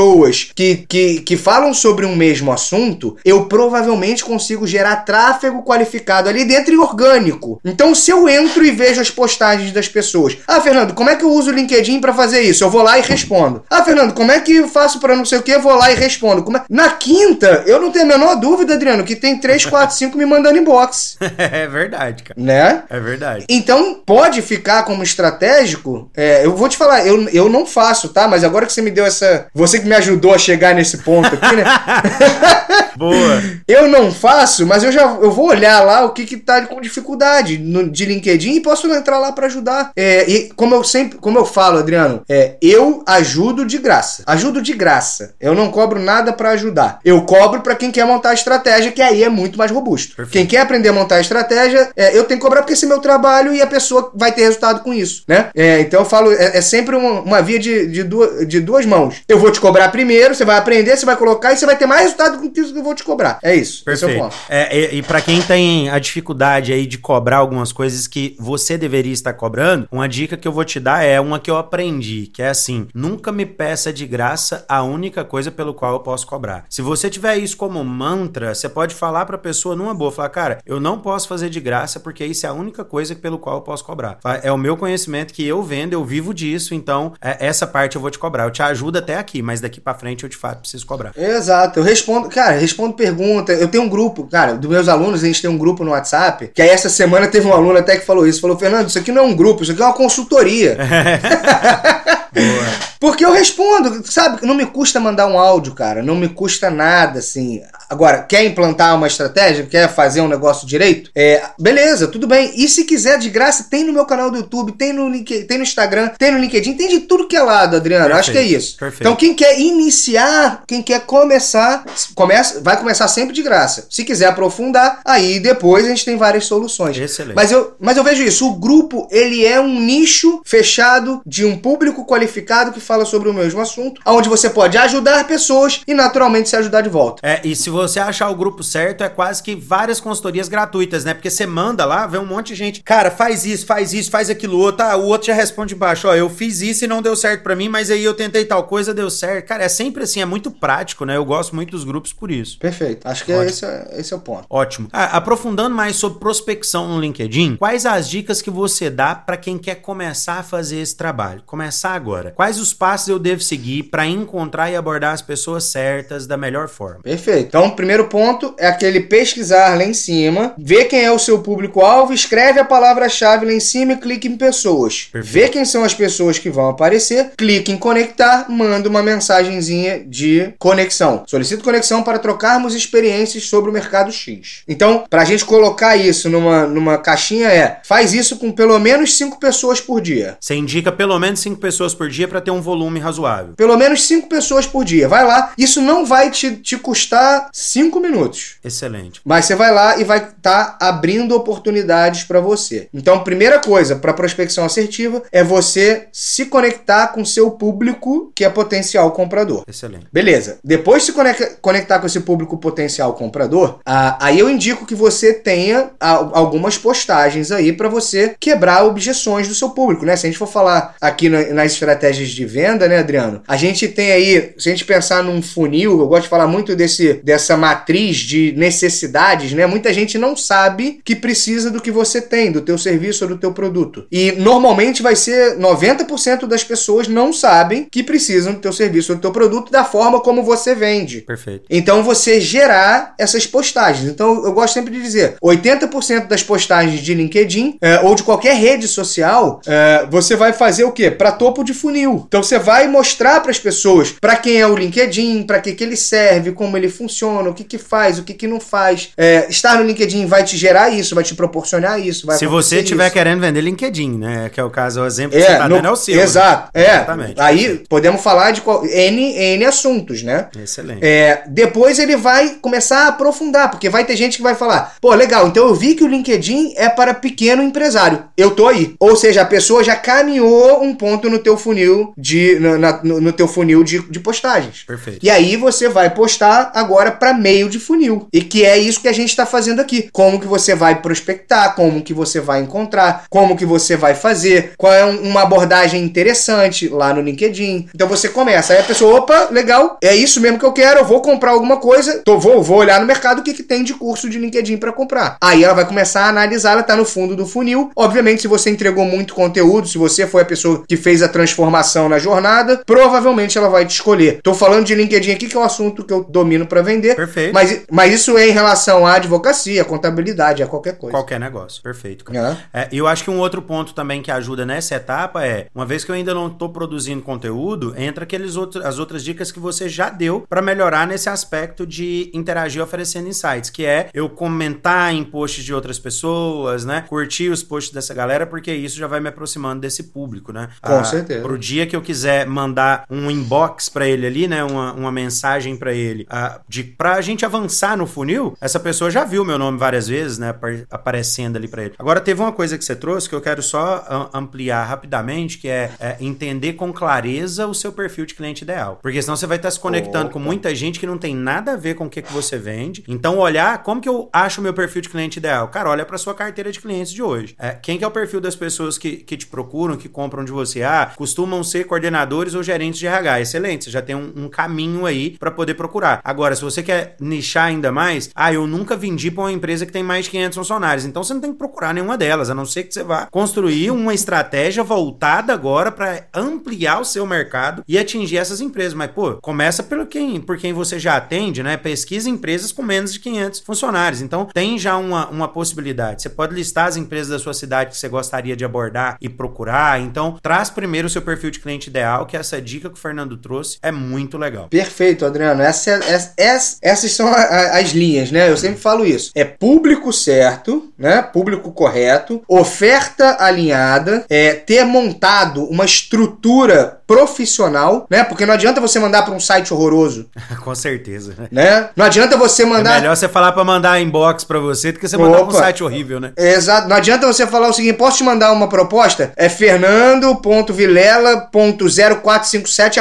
que, que, que falam sobre um mesmo assunto, eu provavelmente consigo gerar tráfego qualificado ali dentro e orgânico. Então, se eu entro e vejo as postagens das pessoas, ah, Fernando, como é que eu uso o LinkedIn para fazer isso? Eu vou lá e respondo. Ah, Fernando, como é que eu faço para não sei o que? Eu vou lá e respondo. É... Na quinta, eu não tenho a menor dúvida, Adriano, que tem 3, 4, 5 me mandando inbox. *laughs* é verdade, cara. Né? É verdade. Então, pode ficar como estratégico. É, eu vou te falar, eu, eu não faço, tá? Mas agora que você me deu essa. Você que me ajudou a chegar nesse ponto aqui, né? *laughs* Boa. Eu não faço, mas eu já eu vou olhar lá o que que tá com dificuldade no, de LinkedIn e posso entrar lá para ajudar. É, e como eu sempre, como eu falo, Adriano, é, eu ajudo de graça. Ajudo de graça. Eu não cobro nada para ajudar. Eu cobro para quem quer montar a estratégia, que aí é muito mais robusto. Perfeito. Quem quer aprender a montar a estratégia, é, eu tenho que cobrar porque esse é meu trabalho e a pessoa vai ter resultado com isso, né? É, então eu falo, é, é sempre uma, uma, via de, de, duas, de duas mãos. Eu vou te cobrar primeiro, você vai aprender, você vai colocar e você vai ter mais resultado com isso que eu vou te cobrar. É isso. Perfeito. Esse é o ponto. É, e, para quem tem a dificuldade aí de cobrar algumas coisas que você deveria estar cobrando, uma dica que eu vou te dar é uma que eu aprendi, que é assim: nunca me peça de graça a única coisa pelo qual eu posso cobrar. Se você tiver isso como mantra, você pode falar pra pessoa numa boa, falar, cara, eu não posso fazer de graça porque isso é a única coisa pelo qual eu posso cobrar. É o meu conhecimento que eu vendo, eu vivo disso, então é, essa parte eu vou te cobrar. Eu te ajudo até aqui, mas daqui para frente eu de fato preciso cobrar. Exato. Eu respondo, cara, respondo pergunta. Eu tenho um grupo, cara, dos meus alunos, a gente tem um grupo no WhatsApp, que aí essa semana teve um aluno até que falou isso, falou, Fernando, isso aqui não é um grupo, isso aqui é uma consultoria. *laughs* Porque eu respondo, sabe? Não me custa mandar um áudio, cara. Não me custa nada, assim. Agora, quer implantar uma estratégia? Quer fazer um negócio direito? É, beleza, tudo bem. E se quiser de graça, tem no meu canal do YouTube, tem no, tem no Instagram, tem no LinkedIn, tem de tudo que é lado, Adriano. Perfeito, Acho que é isso. Perfeito. Então, quem quer iniciar, quem quer começar, começa, vai começar sempre de graça. Se quiser aprofundar, aí depois a gente tem várias soluções. Excelente. Mas eu, mas eu vejo isso. O grupo, ele é um nicho fechado de um público qualificado que fala sobre o mesmo assunto, onde você pode ajudar pessoas e naturalmente se ajudar de volta. É, e se você achar o grupo certo, é quase que várias consultorias gratuitas, né? Porque você manda lá, vê um monte de gente, cara, faz isso, faz isso, faz aquilo outro, ah, o outro já responde embaixo, ó, eu fiz isso e não deu certo para mim, mas aí eu tentei tal coisa, deu certo. Cara, é sempre assim, é muito prático, né? Eu gosto muito dos grupos por isso. Perfeito. Acho que é esse, é, esse é o ponto. Ótimo. Ah, aprofundando mais sobre prospecção no LinkedIn, quais as dicas que você dá para quem quer começar a fazer esse trabalho? Começar agora. Quais os passos eu devo seguir para encontrar e abordar as pessoas certas da melhor forma? Perfeito. Então, primeiro ponto é aquele pesquisar lá em cima, ver quem é o seu público-alvo, escreve a palavra-chave lá em cima e clique em pessoas. Perfeito. Vê quem são as pessoas que vão aparecer, clique em conectar, manda uma mensagenzinha de conexão. Solicito conexão para trocarmos experiências sobre o mercado X. Então, para a gente colocar isso numa, numa caixinha é, faz isso com pelo menos cinco pessoas por dia. Você indica pelo menos cinco pessoas por dia para ter um volume razoável. Pelo menos cinco pessoas por dia. Vai lá. Isso não vai te, te custar cinco minutos. Excelente. Mas você vai lá e vai estar tá abrindo oportunidades para você. Então, primeira coisa para prospecção assertiva é você se conectar com seu público que é potencial comprador. Excelente. Beleza. Depois de se conectar com esse público potencial comprador, aí eu indico que você tenha algumas postagens aí para você quebrar objeções do seu público, né? Se a gente for falar aqui nas estratégias de venda, né, Adriano? A gente tem aí, se a gente pensar num funil, eu gosto de falar muito desse, dessa matriz de necessidades, né? Muita gente não sabe que precisa do que você tem, do teu serviço ou do teu produto. E normalmente vai ser 90% das pessoas não sabem que precisam do teu serviço ou do teu produto da forma como você vende. Perfeito. Então você gerar essas postagens. Então eu gosto sempre de dizer, 80% das postagens de LinkedIn é, ou de qualquer rede social, é, você vai fazer o quê? Para topo de funil. Então você vai mostrar para as pessoas para quem é o LinkedIn, para que, que ele serve, como ele funciona funciona, o que que faz, o que que não faz. É, estar no LinkedIn vai te gerar isso, vai te proporcionar isso. Se você estiver querendo vender LinkedIn, né? Que é o caso, o exemplo que é, você tá no, dando é o seu. Exato. Né? É. Exatamente. Aí podemos falar de qual, N, N assuntos, né? Excelente. É, depois ele vai começar a aprofundar, porque vai ter gente que vai falar: pô, legal, então eu vi que o LinkedIn é para pequeno empresário. Eu tô aí. Ou seja, a pessoa já caminhou um ponto no teu funil de no, na- no- no teu funil de, de postagens. Perfeito. E aí você vai postar agora para meio de funil. E que é isso que a gente está fazendo aqui. Como que você vai prospectar, como que você vai encontrar, como que você vai fazer, qual é um- uma abordagem interessante lá no LinkedIn. Então você começa, aí a pessoa, opa, legal, é isso mesmo que eu quero, eu vou comprar alguma coisa, tô, vou, vou olhar no mercado o que, que tem de curso de LinkedIn para comprar. Aí ela vai começar a analisar, ela tá no fundo do funil. Obviamente, se você entregou muito conteúdo, se você foi a pessoa que fez a transformação na jornada, provavelmente ela vai te escolher. Tô falando de LinkedIn aqui, que é o assunto que eu domino para vender. Perfeito. Mas, mas isso é em relação à advocacia, à contabilidade, a qualquer coisa. Qualquer negócio. Perfeito, cara. É. É, e eu acho que um outro ponto também que ajuda nessa etapa é, uma vez que eu ainda não estou produzindo conteúdo, entra aqueles outros, as outras dicas que você já deu para melhorar nesse aspecto de interagir oferecendo insights, que é eu comentar em posts de outras pessoas, né? Curtir os posts dessa galera, porque isso já vai me aproximando desse público, né? Com certeza. Pro dia que eu quiser mandar um inbox para ele ali, né? Uma, uma mensagem para ele, ah, de pra gente avançar no funil, essa pessoa já viu meu nome várias vezes, né? apar- Aparecendo ali para ele. Agora, teve uma coisa que você trouxe que eu quero só ah, ampliar rapidamente, que é, é entender com clareza o seu perfil de cliente ideal. Porque senão você vai estar se conectando com muita gente que não tem nada a ver com o que, que você vende. Então, olhar como que eu acho o meu perfil de cliente ideal. Cara, olha para sua carteira de clientes de hoje. É, quem que é o perfil das pessoas que, que te procuram, que compram de você? Ah, costumam ser coordenadores ou gerentes de RH. Excelente, você já tem um, um caminho aí para poder procurar. Agora, se você quer nichar ainda mais, ah, eu nunca vendi para uma empresa que tem mais de 500 funcionários. Então, você não tem que procurar nenhuma delas, a não ser que você vá construir uma estratégia voltada agora para ampliar o seu mercado e atingir essas empresas. Mas, pô, começa pelo quem, por quem você já atende, né? Pesquisa empresas com menos de 500 funcionários. Então, tem já uma, uma possibilidade. Você pode listar as empresas da sua cidade que você gostaria de abordar e procurar. Então, traz primeiro o seu perfil de cliente ideal, que essa dica que o Fernando trouxe é muito legal. Perfeito, Adriano. Essa, essa- essa- essas são a- a- as linhas, né? Eu sempre falo isso. É público certo, né? Público correto, oferta alinhada, é ter montado uma estrutura profissional, né? Porque não adianta você mandar para um site horroroso, *laughs* com certeza, né? né? Não adianta você É mandar melhor você falar pra mandar inbox pra você do que você mandar pra um site horrível, né? Exato. Não adianta você falar o seguinte: posso te mandar uma proposta? É fernando.vilela.0457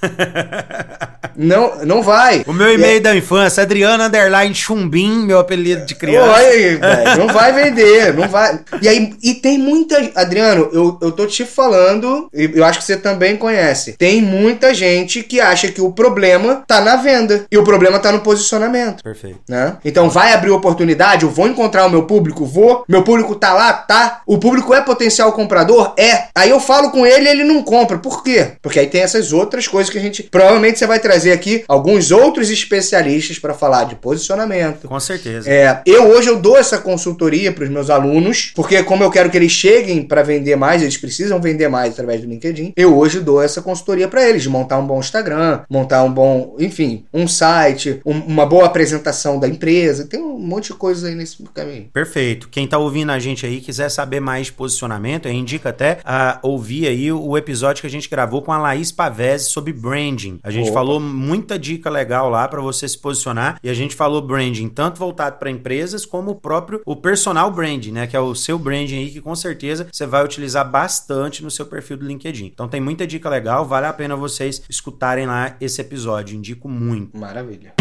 *laughs* Não, não vai. O meu e-mail da infância, Adriano Underline Chumbim, meu apelido de criança. Oi, velho, não vai vender, não vai. E aí, e tem muita. Adriano, eu, eu tô te falando, e eu acho que você também conhece. Tem muita gente que acha que o problema tá na venda e o problema tá no posicionamento. Perfeito. né? Então vai abrir oportunidade, eu vou encontrar o meu público, vou, meu público tá lá, tá? O público é potencial comprador? É. Aí eu falo com ele e ele não compra. Por quê? Porque aí tem essas outras coisas que a gente provavelmente você vai trazer aqui alguns outros especialistas para falar de posicionamento. Com certeza. É, eu hoje eu dou essa consultoria para os meus alunos, porque como eu quero que eles cheguem para vender mais, eles precisam vender mais através do LinkedIn. Eu hoje dou essa consultoria para eles, de montar um bom Instagram, montar um bom, enfim, um site, um- uma boa apresentação da empresa. Tem um monte de coisa aí nesse caminho. Perfeito. Quem tá ouvindo a gente aí, quiser saber mais de posicionamento, eu indico até a ouvir aí o episódio que a gente gravou com a Laís Pavese sobre branding. A gente Opa. falou muita dica legal lá para você se posicionar e a gente falou branding tanto voltado para empresas como o próprio o personal branding, né, que é o seu branding aí que com certeza você vai utilizar bastante no seu perfil do LinkedIn. Então tem muita dica legal, vale a pena vocês escutarem lá esse episódio, indico muito. Maravilha.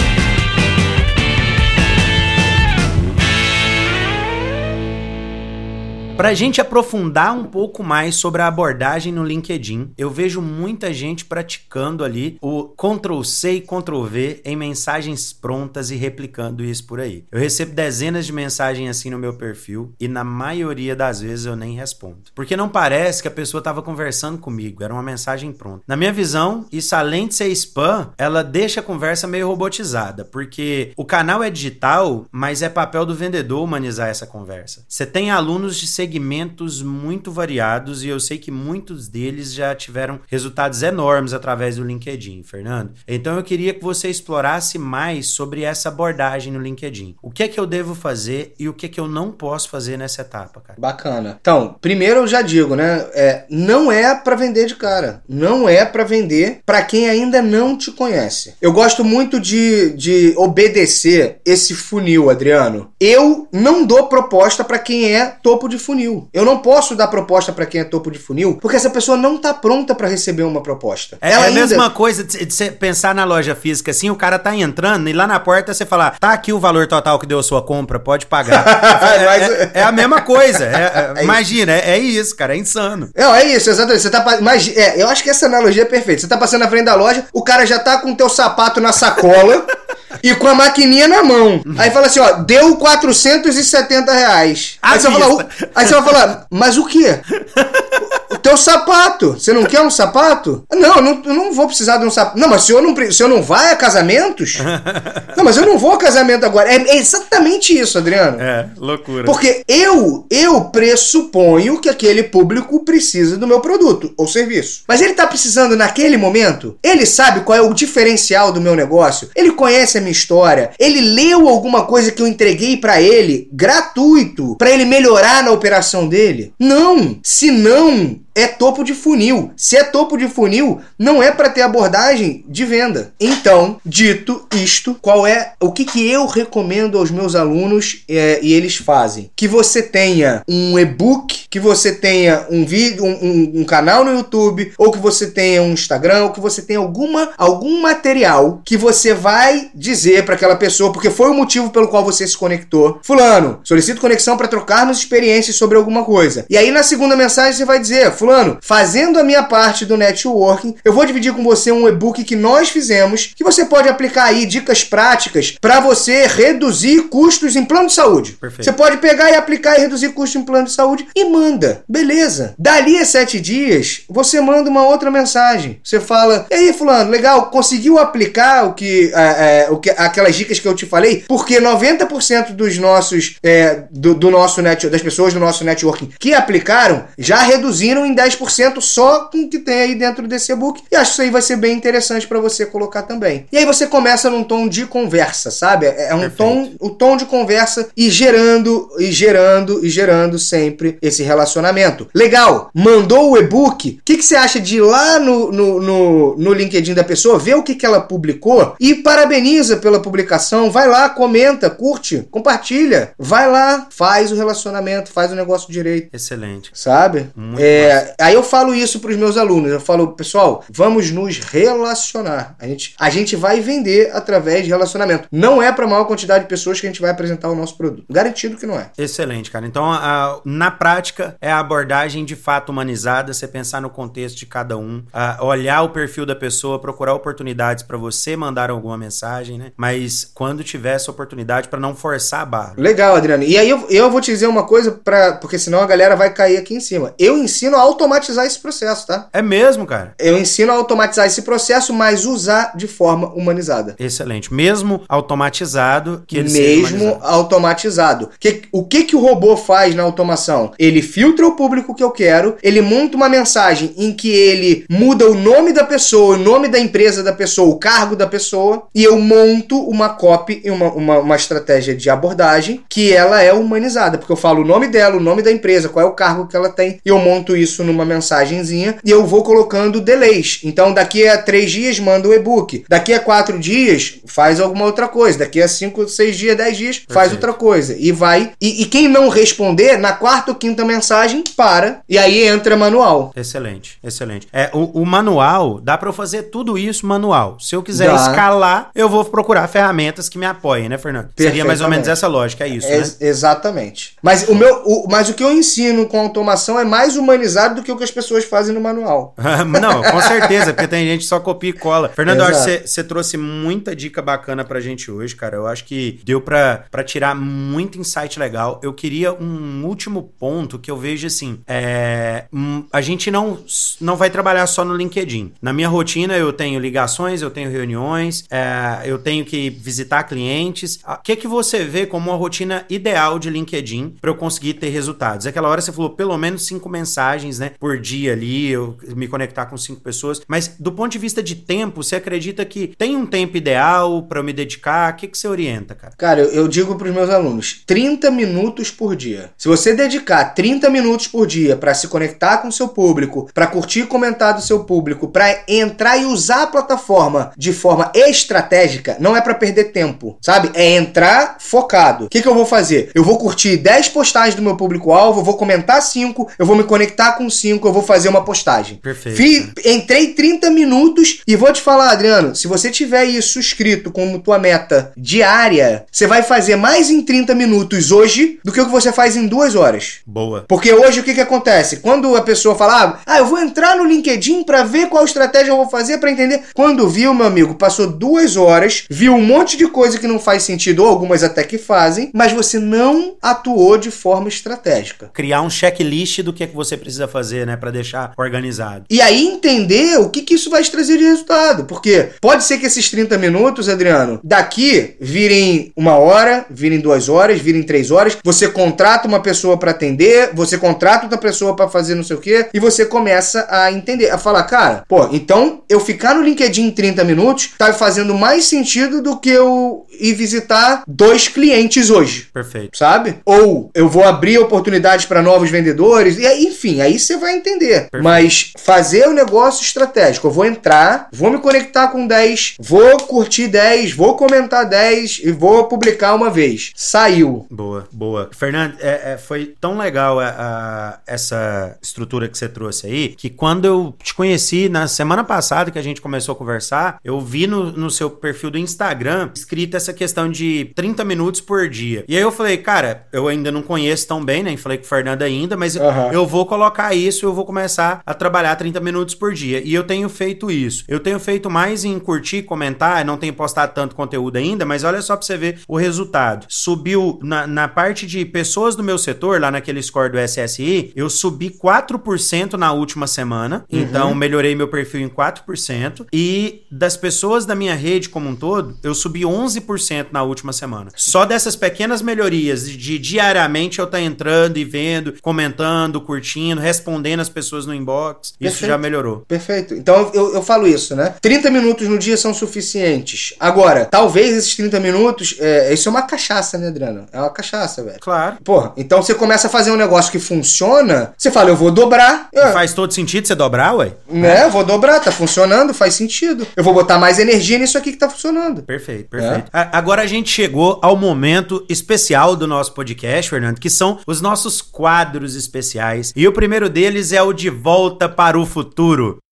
Pra gente aprofundar um pouco mais sobre a abordagem no LinkedIn, eu vejo muita gente praticando ali o Ctrl C e Ctrl V em mensagens prontas e replicando isso por aí. Eu recebo dezenas de mensagens assim no meu perfil e na maioria das vezes eu nem respondo. Porque não parece que a pessoa estava conversando comigo, era uma mensagem pronta. Na minha visão, isso além de ser spam, ela deixa a conversa meio robotizada, porque o canal é digital, mas é papel do vendedor humanizar essa conversa. Você tem alunos de segmentos muito variados e eu sei que muitos deles já tiveram resultados enormes através do LinkedIn, Fernando. Então eu queria que você explorasse mais sobre essa abordagem no LinkedIn. O que é que eu devo fazer e o que é que eu não posso fazer nessa etapa, cara? Bacana. Então, primeiro eu já digo, né? É, não é para vender de cara. Não é para vender para quem ainda não te conhece. Eu gosto muito de, de obedecer esse funil, Adriano. Eu não dou proposta para quem é topo de funil. Eu não posso dar proposta para quem é topo de funil, porque essa pessoa não tá pronta para receber uma proposta. É, Ela é a ainda- mesma coisa de você pensar na loja física assim, o cara tá entrando e lá na porta você falar, tá aqui o valor total que deu a sua compra, pode pagar. *laughs* é, Mas- é- é a mesma coisa. é- é- *laughs* imagina, é, é isso, cara, é insano. Não, é isso, exatamente. Você tá. Mas, é, eu acho que essa analogia é perfeita. Você tá passando na frente da loja, o cara já tá com o teu sapato na sacola *laughs* e com a maquininha na mão. Aí fala assim, ó, deu 470 reais. Aí você, falar. "O-" aí você vai falar, mas o quê? *laughs* O teu sapato. Você não quer um sapato? Não, eu não, eu não vou precisar de um sapato. Não, mas o senhor não, o senhor não vai a casamentos? *laughs* Não, mas eu não vou a casamento agora. É, é exatamente isso, Adriano. É, loucura. Porque eu, eu pressuponho que aquele público precisa do meu produto ou serviço. Mas ele tá precisando naquele momento? Ele sabe qual é o diferencial do meu negócio? Ele conhece a minha história? Ele leu alguma coisa que eu entreguei pra ele gratuito pra ele melhorar na operação dele? Não. Se não, é topo de funil. Se é topo de funil, não é para ter abordagem de venda. Então, dito isto, qual é o que, que eu recomendo aos meus alunos é, e eles fazem? Que você tenha um e-book, que você tenha um vídeo, um, um- um canal no YouTube, ou que você tenha um Instagram, ou que você tenha alguma, algum material que você vai dizer para aquela pessoa, porque foi o motivo pelo qual você se conectou. Fulano, solicito conexão para trocarmos experiências sobre alguma coisa. E aí na segunda mensagem você vai dizer, fulano, fazendo a minha parte do networking, eu vou dividir com você um e-book que nós fizemos, que você pode aplicar aí dicas práticas para você reduzir custos em plano de saúde. Perfeito. Você pode pegar e aplicar e reduzir custos em plano de saúde e manda. Beleza. Dali a sete dias, você manda uma outra mensagem. Você fala, e aí, fulano, legal, conseguiu aplicar o que, é, é, o que aquelas dicas que eu te falei? Porque 90% dos nossos, é, do, do nosso net, das pessoas do nosso networking que aplicaram, já reduziram em 10% só com o que tem aí dentro desse e-book. E acho que isso aí vai ser bem interessante para você colocar também. E aí você começa num tom de conversa, sabe? É é um Perfeito. tom o tom de conversa e gerando, e gerando, e gerando sempre esse relacionamento. Legal, mandou o e-book. O que, que você acha de ir lá no, no, no, no LinkedIn da pessoa, ver o que, que ela publicou e parabeniza pela publicação. Vai lá, comenta, curte, compartilha. Vai lá, faz o relacionamento, faz o negócio direito. Excelente. Sabe? Muito É, aí eu falo isso pros meus alunos. Eu falo, pessoal, vamos nos relacionar. A gente, a gente vai vender através de relacionamento. Não é para maior quantidade de pessoas que a gente vai apresentar o nosso produto. Garantido que não é. Excelente, cara. Então, a- na prática, é a abordagem de fato humanizada, você pensar no contexto de cada um, a olhar o perfil da pessoa, procurar oportunidades para você mandar alguma mensagem, né? Mas quando tiver essa oportunidade, para não forçar a barra. Legal, Adriano. E aí eu, eu vou te dizer uma coisa, pra, porque senão a galera vai cair aqui em cima. Eu ensino a automatizar esse processo, tá? É mesmo, cara? Eu ensino a automatizar esse processo, mas usar de forma humanizada. Excelente. Mesmo automatizado, que ele mesmo automatizado. Que- o que, que o robô faz na automação? Ele filtra o público que eu quero, ele monta uma mensagem em que ele muda o nome da pessoa, o nome da empresa da pessoa, o cargo da pessoa, e eu monto uma copy e uma, uma, uma estratégia de abordagem que ela é humanizada, porque eu falo o nome dela, o nome da empresa, qual é o cargo que ela tem, e eu monto isso numa mensagenzinha e eu vou colocando delays. Então, daqui a três dias, manda o e-book. Daqui a quatro dias, faz alguma outra coisa. Daqui a cinco, seis dias, dez dias, faz Perfeito. outra coisa. E vai. E, e quem não responder, na quarta ou quinta mensagem, para. E aí entra manual. Excelente, excelente. É, o, o manual, dá para eu fazer tudo isso manual. Se eu quiser Dá. escalar, eu vou procurar ferramentas que me apoiem, né, Fernando? Seria mais ou menos essa lógica, é isso, né? Ex- Exatamente. Mas o meu, o, mas o que eu ensino com automação é mais humanizado avançado do que o que as pessoas fazem no manual. *laughs* Não, com certeza, porque tem gente que só copia e cola. Fernando, você trouxe muita dica bacana pra gente hoje, cara. Eu acho que deu pra, pra tirar muito insight legal. Eu queria um último ponto que eu vejo assim: é, hum, a gente não, não vai trabalhar só no LinkedIn. Na minha rotina, eu tenho ligações, eu tenho reuniões, é, eu tenho que visitar clientes. O que, que você vê como uma rotina ideal de LinkedIn para eu conseguir ter resultados? Aquela hora você falou pelo menos cinco mensagens né, por dia ali, eu me conectar com cinco pessoas. Mas do ponto de vista de tempo, você acredita que tem um tempo ideal para eu me dedicar? O que, que você orienta, cara? Cara, eu, eu digo para os meus alunos: 30 minutos por dia. Se você dedicar 30 minutos por dia para se conectar com o seu público, para curtir e comentar do seu público, para entrar e usar a plataforma de forma estratégica, não é para perder tempo, sabe? É entrar focado. O que, que eu vou fazer? Eu vou curtir 10 postagens do meu público-alvo, vou comentar 5, eu vou me conectar com 5, eu vou fazer uma postagem. Perfeito. Fi, entrei 30 minutos e vou te falar, Adriano, se você tiver isso escrito como tua meta diária, você vai fazer mais em 30 minutos hoje do que o que você faz em duas horas. Boa. Porque hoje o que, que acontece? Quando a pessoa fala, ah, eu vou entrar no LinkedIn para ver qual estratégia eu vou fazer para entender. Quando viu, meu amigo, passou duas horas, viu um monte de coisa que não faz sentido, ou algumas até que fazem, mas você não atuou de forma estratégica. Criar um checklist do que é que você precisa fazer, né, para deixar organizado. E aí entender o que, que isso vai te trazer de resultado. Porque pode ser que esses 30 minutos, Adriano, daqui virem uma hora, virem duas horas, virem três horas. Você contrata uma pessoa para atender, você contrata outra pessoa para fazer não sei o quê, e você começa a entender, a falar, cara, pô, então eu ficar no LinkedIn em 30 minutos tá fazendo mais sentido do que eu ir visitar dois clientes hoje. Perfeito. Sabe? Ou eu vou abrir oportunidades para novos vendedores, e aí, enfim, aí você vai entender. Perfeito. Mas fazer o negócio estratégico, eu vou entrar, vou me conectar com 10, vou curtir 10, vou comentar 10 e vou publicar uma vez. Saiu. Boa, boa. Fernando, é, é, foi tão legal a, a- essa estrutura que você trouxe aí, que quando eu te conheci na semana passada que a gente começou a conversar, eu vi no, no seu perfil do Instagram escrita essa questão de 30 minutos por dia. E aí eu falei, cara, eu ainda não conheço tão bem, né? Falei com o Fernando ainda, mas Aham. eu vou colocar isso, eu vou começar a trabalhar 30 minutos por dia. E eu tenho feito isso. Eu tenho feito mais em curtir, comentar, não tenho postado tanto conteúdo ainda, mas olha só pra você ver o resultado. Subiu na, na parte de pessoas do meu setor, lá naquele score do SSI, eu subi 4% na última semana. Então, melhorei meu perfil em 4%. E das pessoas da minha rede como um todo, eu subi 11% na última semana. Só dessas pequenas melhorias de, de diariamente eu estar entrando e vendo, comentando, curtindo, respondendo as pessoas no inbox, isso Perfeito. já melhorou. Perfeito. Então eu, eu falo isso, né? 30 minutos no dia são suficientes. Agora, talvez esses 30 minutos. É, isso é uma cachaça, né, Adriano? É uma cachaça, velho. Claro. Porra, então você começa a fazer um negócio que funciona, você fala, eu vou dobrar. É, Faz todo sentido você dobrar, ué? né? Eu vou dobrar, tá funcionando, faz sentido. Eu vou botar mais energia nisso aqui que tá funcionando. Perfeito, perfeito. A- Agora a gente chegou ao momento especial do nosso podcast, Fernando, que são os nossos quadros especiais. E o primeiro deles é o De Volta para o Futuro.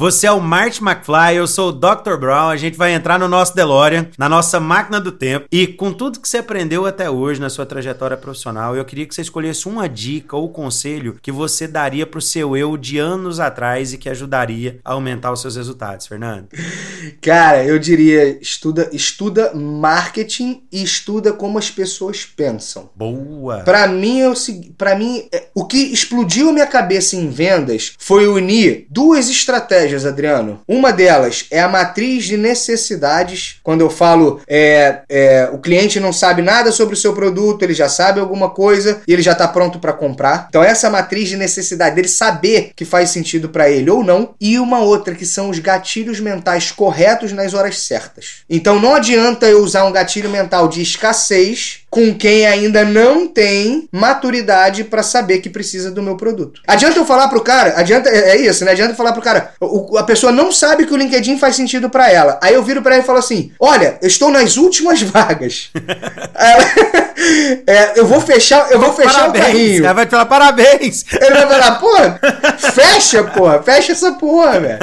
Você é o Marty McFly, eu sou o Dr. Brown. A gente vai entrar no nosso DeLorean, na nossa máquina do tempo. E com tudo que você aprendeu até hoje na sua trajetória profissional, eu queria que você escolhesse uma dica ou conselho que você daria pro seu eu de anos atrás e que ajudaria a aumentar os seus resultados, Fernando. Cara, eu diria, estuda, estuda marketing e estuda como as pessoas pensam. Boa! Pra mim, é segui- pra mim, é, o que explodiu a minha cabeça em vendas foi unir duas estratégias, Adriano. Uma delas é a matriz de necessidades. Quando eu falo, é, é, o cliente não sabe nada sobre o seu produto, ele já sabe alguma coisa e ele já tá pronto pra comprar. Então, essa matriz de necessidade dele saber que faz sentido pra ele ou não. E uma outra que são os gatilhos mentais corretos nas horas certas. Então, não adianta eu usar um gatilho mental de escassez com quem ainda não tem maturidade para saber que precisa do meu produto. Adianta eu falar pro cara, adianta é, é isso, né? Adianta eu falar pro cara, o, a pessoa não sabe que o LinkedIn faz sentido para ela. Aí eu viro para ela e falo assim: "Olha, eu estou nas últimas *laughs* vagas". ela, é, eu vou fechar, eu vou fechar parabéns, o carrinho. Ela vai te falar parabéns. Ele vai falar, porra, fecha, porra, fecha essa porra, velho.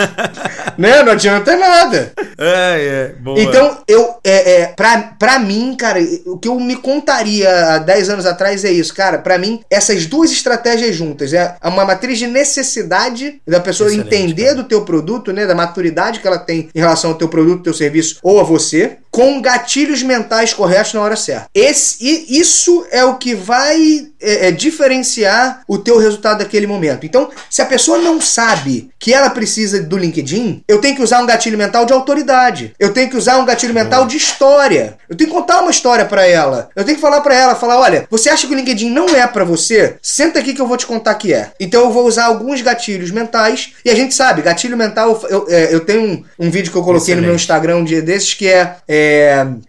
né? Não adianta nada. É, é, boa. Então, eu, é, é, pra, pra mim, cara, o que eu me contaria há 10 anos atrás é isso, cara. Pra mim, essas duas estratégias juntas, é uma matriz de necessidade da pessoa Excelente, entender cara. do teu produto, né? Da maturidade que ela tem em relação ao teu produto, teu serviço ou a você com gatilhos mentais corretos na hora certa. Esse, isso é o que vai é, é, diferenciar o teu resultado daquele momento. Então, se a pessoa não sabe que ela precisa do LinkedIn, eu tenho que usar um gatilho mental de autoridade. Eu tenho que usar um gatilho mental de história. Eu tenho que contar uma história para ela. Eu tenho que falar para ela, falar, olha, você acha que o LinkedIn não é para você? Senta aqui que eu vou te contar que é. Então eu vou usar alguns gatilhos mentais e a gente sabe, gatilho mental, eu, eu, é, eu tenho um, um, vídeo que eu coloquei Excelente. no meu Instagram um dia desses que é, é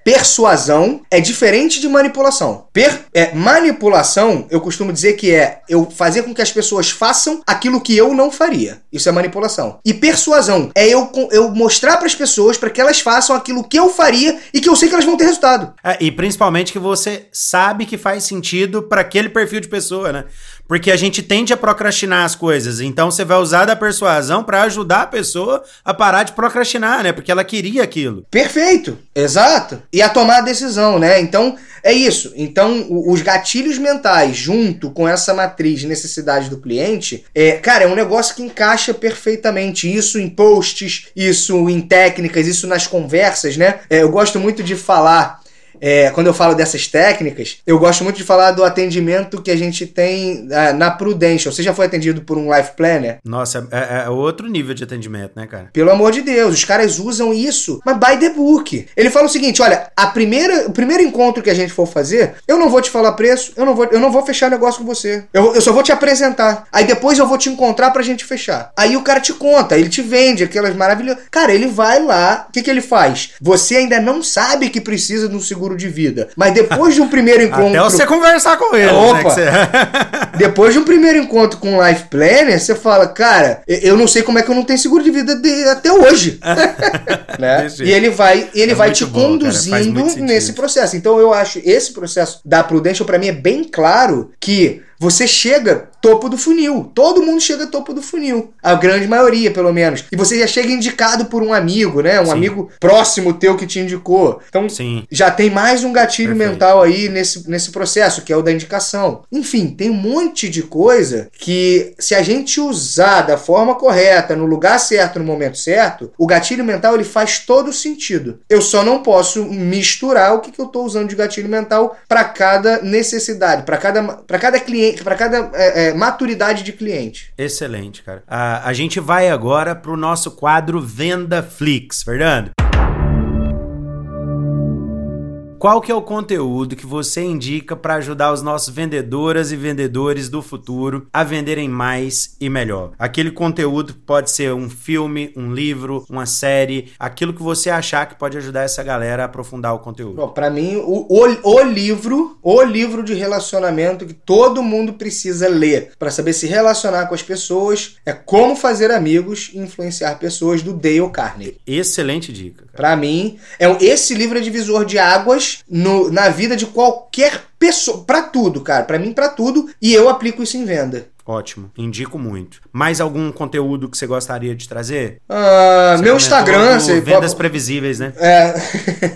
persuasão é diferente de manipulação. Per, é, manipulação, eu costumo dizer que é eu fazer com que as pessoas façam aquilo que eu não faria. Isso é manipulação. E persuasão é eu, eu mostrar para as pessoas para que elas façam aquilo que eu faria e que eu sei que elas vão ter resultado. É, e principalmente que você sabe que faz sentido para aquele perfil de pessoa, né? Porque a gente tende a procrastinar as coisas. Então você vai usar da persuasão para ajudar a pessoa a parar de procrastinar, né? Porque ela queria aquilo. Perfeito, exato. E a tomar a decisão, né? Então é isso. Então os gatilhos mentais, junto com essa matriz de necessidade do cliente, é, cara, é um negócio que encaixa perfeitamente. Isso em posts, isso em técnicas, isso nas conversas, né? É, eu gosto muito de falar é, quando eu falo dessas técnicas, eu gosto muito de falar do atendimento que a gente tem é, na Prudential. Você já foi atendido por um Life Planner? Nossa, é, é, outro nível de atendimento, né, cara? Pelo amor de Deus, os caras usam isso, mas by the book. Ele fala o seguinte: olha, a primeira, o primeiro encontro que a gente for fazer, eu não vou te falar preço, eu não vou, eu não vou fechar negócio com você. Eu, eu só vou te apresentar. Aí depois eu vou te encontrar pra gente fechar. Aí o cara te conta, ele te vende aquelas maravilhas. Cara, ele vai lá, o que, que ele faz? Você ainda não sabe que precisa de um seguro seguro de vida. Mas depois de um primeiro *laughs* encontro. Até você conversar com ele. Né, Opa! Né, você... *laughs* *laughs* depois de um primeiro encontro com o Life Planner, você fala, cara, eu não sei como é que eu não tenho seguro de vida de, até hoje. né? E ele vai, ele é vai te bom, conduzindo nesse processo. Então eu acho esse processo da Prudential, para mim, é bem claro que você chega topo do funil. Todo mundo chega topo do funil. A grande maioria, pelo menos. E você já chega indicado por um amigo, né? Um Sim. amigo próximo teu que te indicou. Então, Sim. já tem mais um gatilho Perfeito. mental aí nesse, nesse processo, que é o da indicação. Enfim, tem um monte de coisa que, se a gente usar da forma correta, no lugar certo, no momento certo, o gatilho mental ele faz todo sentido. Eu só não posso misturar o que, que eu estou usando de gatilho mental para cada necessidade, para cada, cada cliente, para cada. É, é, maturidade de cliente. Excelente, cara. A, a gente vai agora para o nosso quadro Venda Flix, Fernando. Qual que é o conteúdo que você indica para ajudar os nossos vendedoras e vendedores do futuro a venderem mais e melhor? Aquele conteúdo pode ser um filme, um livro, uma série, aquilo que você achar que pode ajudar essa galera a aprofundar o conteúdo. Para mim, o, o, o, livro, o livro de relacionamento que todo mundo precisa ler para saber se relacionar com as pessoas é Como Fazer Amigos e Influenciar Pessoas do Dale Carnegie. Excelente dica. Para mim, é esse livro é divisor de águas no, na vida de qualquer. Para tudo, cara. Para mim, para tudo. E eu aplico isso em venda. Ótimo, indico muito. Mais algum conteúdo que você gostaria de trazer? Uh, meu Instagram. Você vendas pode... previsíveis, né? É...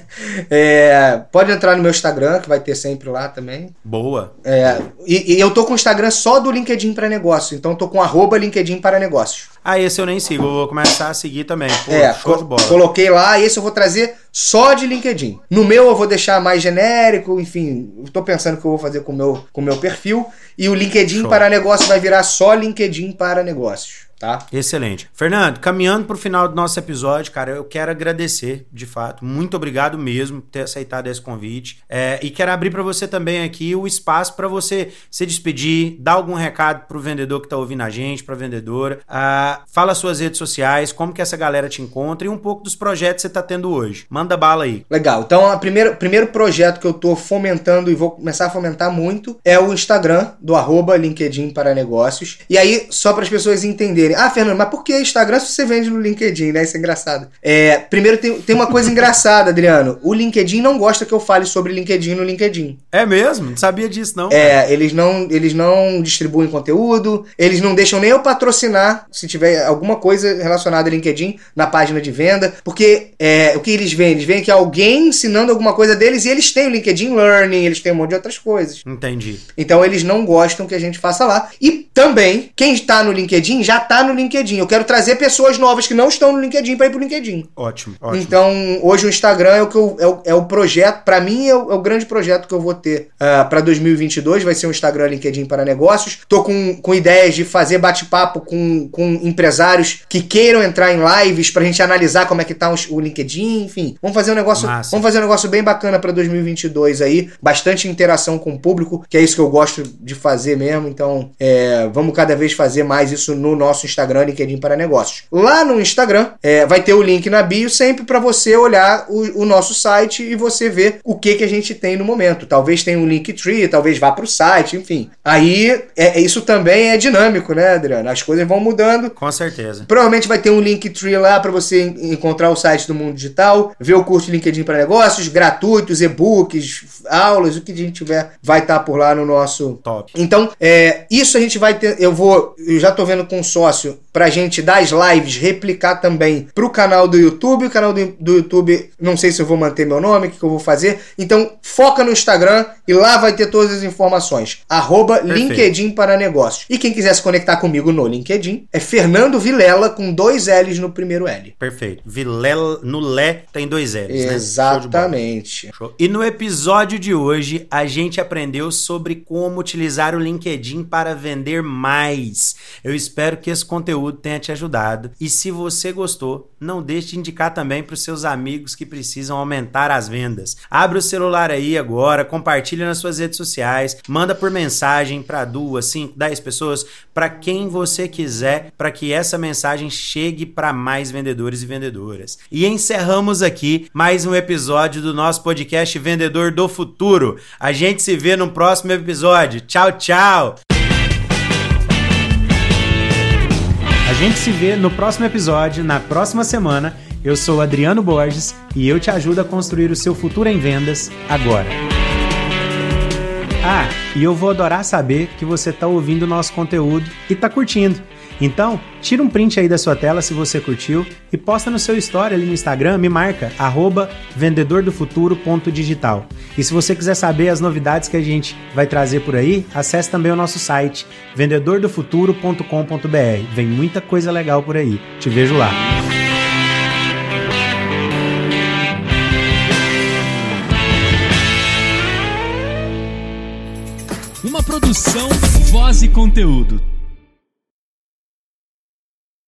*laughs* é... Pode entrar no meu Instagram, que vai ter sempre lá também. Boa. É... E, e, eu tô com o Instagram só do LinkedIn para negócio. Então tô com arroba LinkedIn para negócios. Ah, esse eu nem sigo. Eu vou começar a seguir também. Pô, é, show de bola. Coloquei lá, esse eu vou trazer só de LinkedIn. No meu eu vou deixar mais genérico, enfim, estou pensando o que eu vou fazer com meu, o com meu perfil. E o LinkedIn Show. para negócio vai virar só LinkedIn para negócios. Tá? Excelente. Fernando, caminhando pro final do nosso episódio, cara, eu quero agradecer, de fato. Muito obrigado mesmo por ter aceitado esse convite. É, e quero abrir para você também aqui o espaço para você se despedir, dar algum recado pro vendedor que tá ouvindo a gente, pra vendedora. Ah, fala suas redes sociais, como que essa galera te encontra e um pouco dos projetos que você tá tendo hoje. Manda bala aí. Legal. Então, o primeiro, primeiro projeto que eu tô fomentando e vou começar a fomentar muito é o Instagram do arroba LinkedIn para negócios. E aí, só para as pessoas entenderem. Ah, Fernando, mas por que Instagram se você vende no LinkedIn, né? Isso é engraçado. É, primeiro, tem, tem uma coisa engraçada, Adriano. O LinkedIn não gosta que eu fale sobre LinkedIn no LinkedIn. É mesmo? Não sabia disso, não. É, eles não, eles não distribuem conteúdo, eles não deixam nem eu patrocinar se tiver alguma coisa relacionada a LinkedIn na página de venda, porque é, o que eles veem? Eles veem que alguém ensinando alguma coisa deles e eles têm o LinkedIn Learning, eles têm um monte de outras coisas. Entendi. Então eles não gostam que a gente faça lá. E também, quem está no LinkedIn já está no LinkedIn. Eu quero trazer pessoas novas que não estão no LinkedIn para ir pro LinkedIn. Ótimo, ótimo. Então, hoje o Instagram é o, que eu, é o, é o projeto, para mim é o, é o, grande projeto que eu vou ter uh, para 2022. Vai ser um Instagram LinkedIn para negócios. Tô com, com ideias de fazer bate-papo com, com empresários que queiram entrar em lives pra gente analisar como é que tá o LinkedIn, enfim. Vamos fazer um negócio, Massa. vamos fazer um negócio bem bacana para 2022 aí, bastante interação com o público, que é isso que eu gosto de fazer mesmo. Então, é, vamos cada vez fazer mais isso no nosso Instagram, LinkedIn para negócios. Lá no Instagram, é, vai ter o link na bio sempre para você olhar o, o, nosso site e você ver o que que a gente tem no momento. Talvez tenha um Linktree, talvez vá para o site, enfim. Aí, é, isso também é dinâmico, né, Adriano? As coisas vão mudando. Com certeza. Provavelmente vai ter um Linktree lá para você encontrar o site do Mundo Digital, ver o curso de LinkedIn para negócios, gratuitos, e-books, aulas, o que a gente tiver, vai estar tá por lá no nosso. Top. Então, é, isso a gente vai ter. Eu vou. Eu já tô vendo com um sócio pra gente das lives replicar também pro canal do YouTube. O canal do, do YouTube, não sei se eu vou manter meu nome, o que, que eu vou fazer. Então, foca no Instagram e lá vai ter todas as informações. Arroba LinkedIn para negócios. E quem quiser se conectar comigo no LinkedIn é Fernando Vilela com dois L's no primeiro L. Perfeito. Vilela no Lé tem dois L's, né? Exatamente. Né? E no episódio de hoje, a gente aprendeu sobre como utilizar o LinkedIn para vender mais. Eu espero que esse conteúdo tenha te ajudado. E se você gostou, não deixe de indicar também para os seus amigos que precisam aumentar as vendas. Abre o celular aí agora, compartilha nas suas redes sociais, manda por mensagem para duas, cinco, dez pessoas, para quem você quiser, para que essa mensagem chegue para mais vendedores e vendedoras. E encerramos aqui mais um episódio do nosso podcast Vendedor do Futuro. A gente se vê no próximo episódio. Tchau, tchau! A gente se vê no próximo episódio, na próxima semana. Eu sou Adriano Borges e eu te ajudo a construir o seu futuro em vendas agora. Ah, e eu vou adorar saber que você está ouvindo o nosso conteúdo e está curtindo. Então, tira um print aí da sua tela se você curtiu e posta no seu story ali no Instagram, me marca, vendedordofuturo.digital. E se você quiser saber as novidades que a gente vai trazer por aí, acesse também o nosso site, vendedordofuturo.com.br. Vem muita coisa legal por aí. Te vejo lá. Uma produção, voz e conteúdo.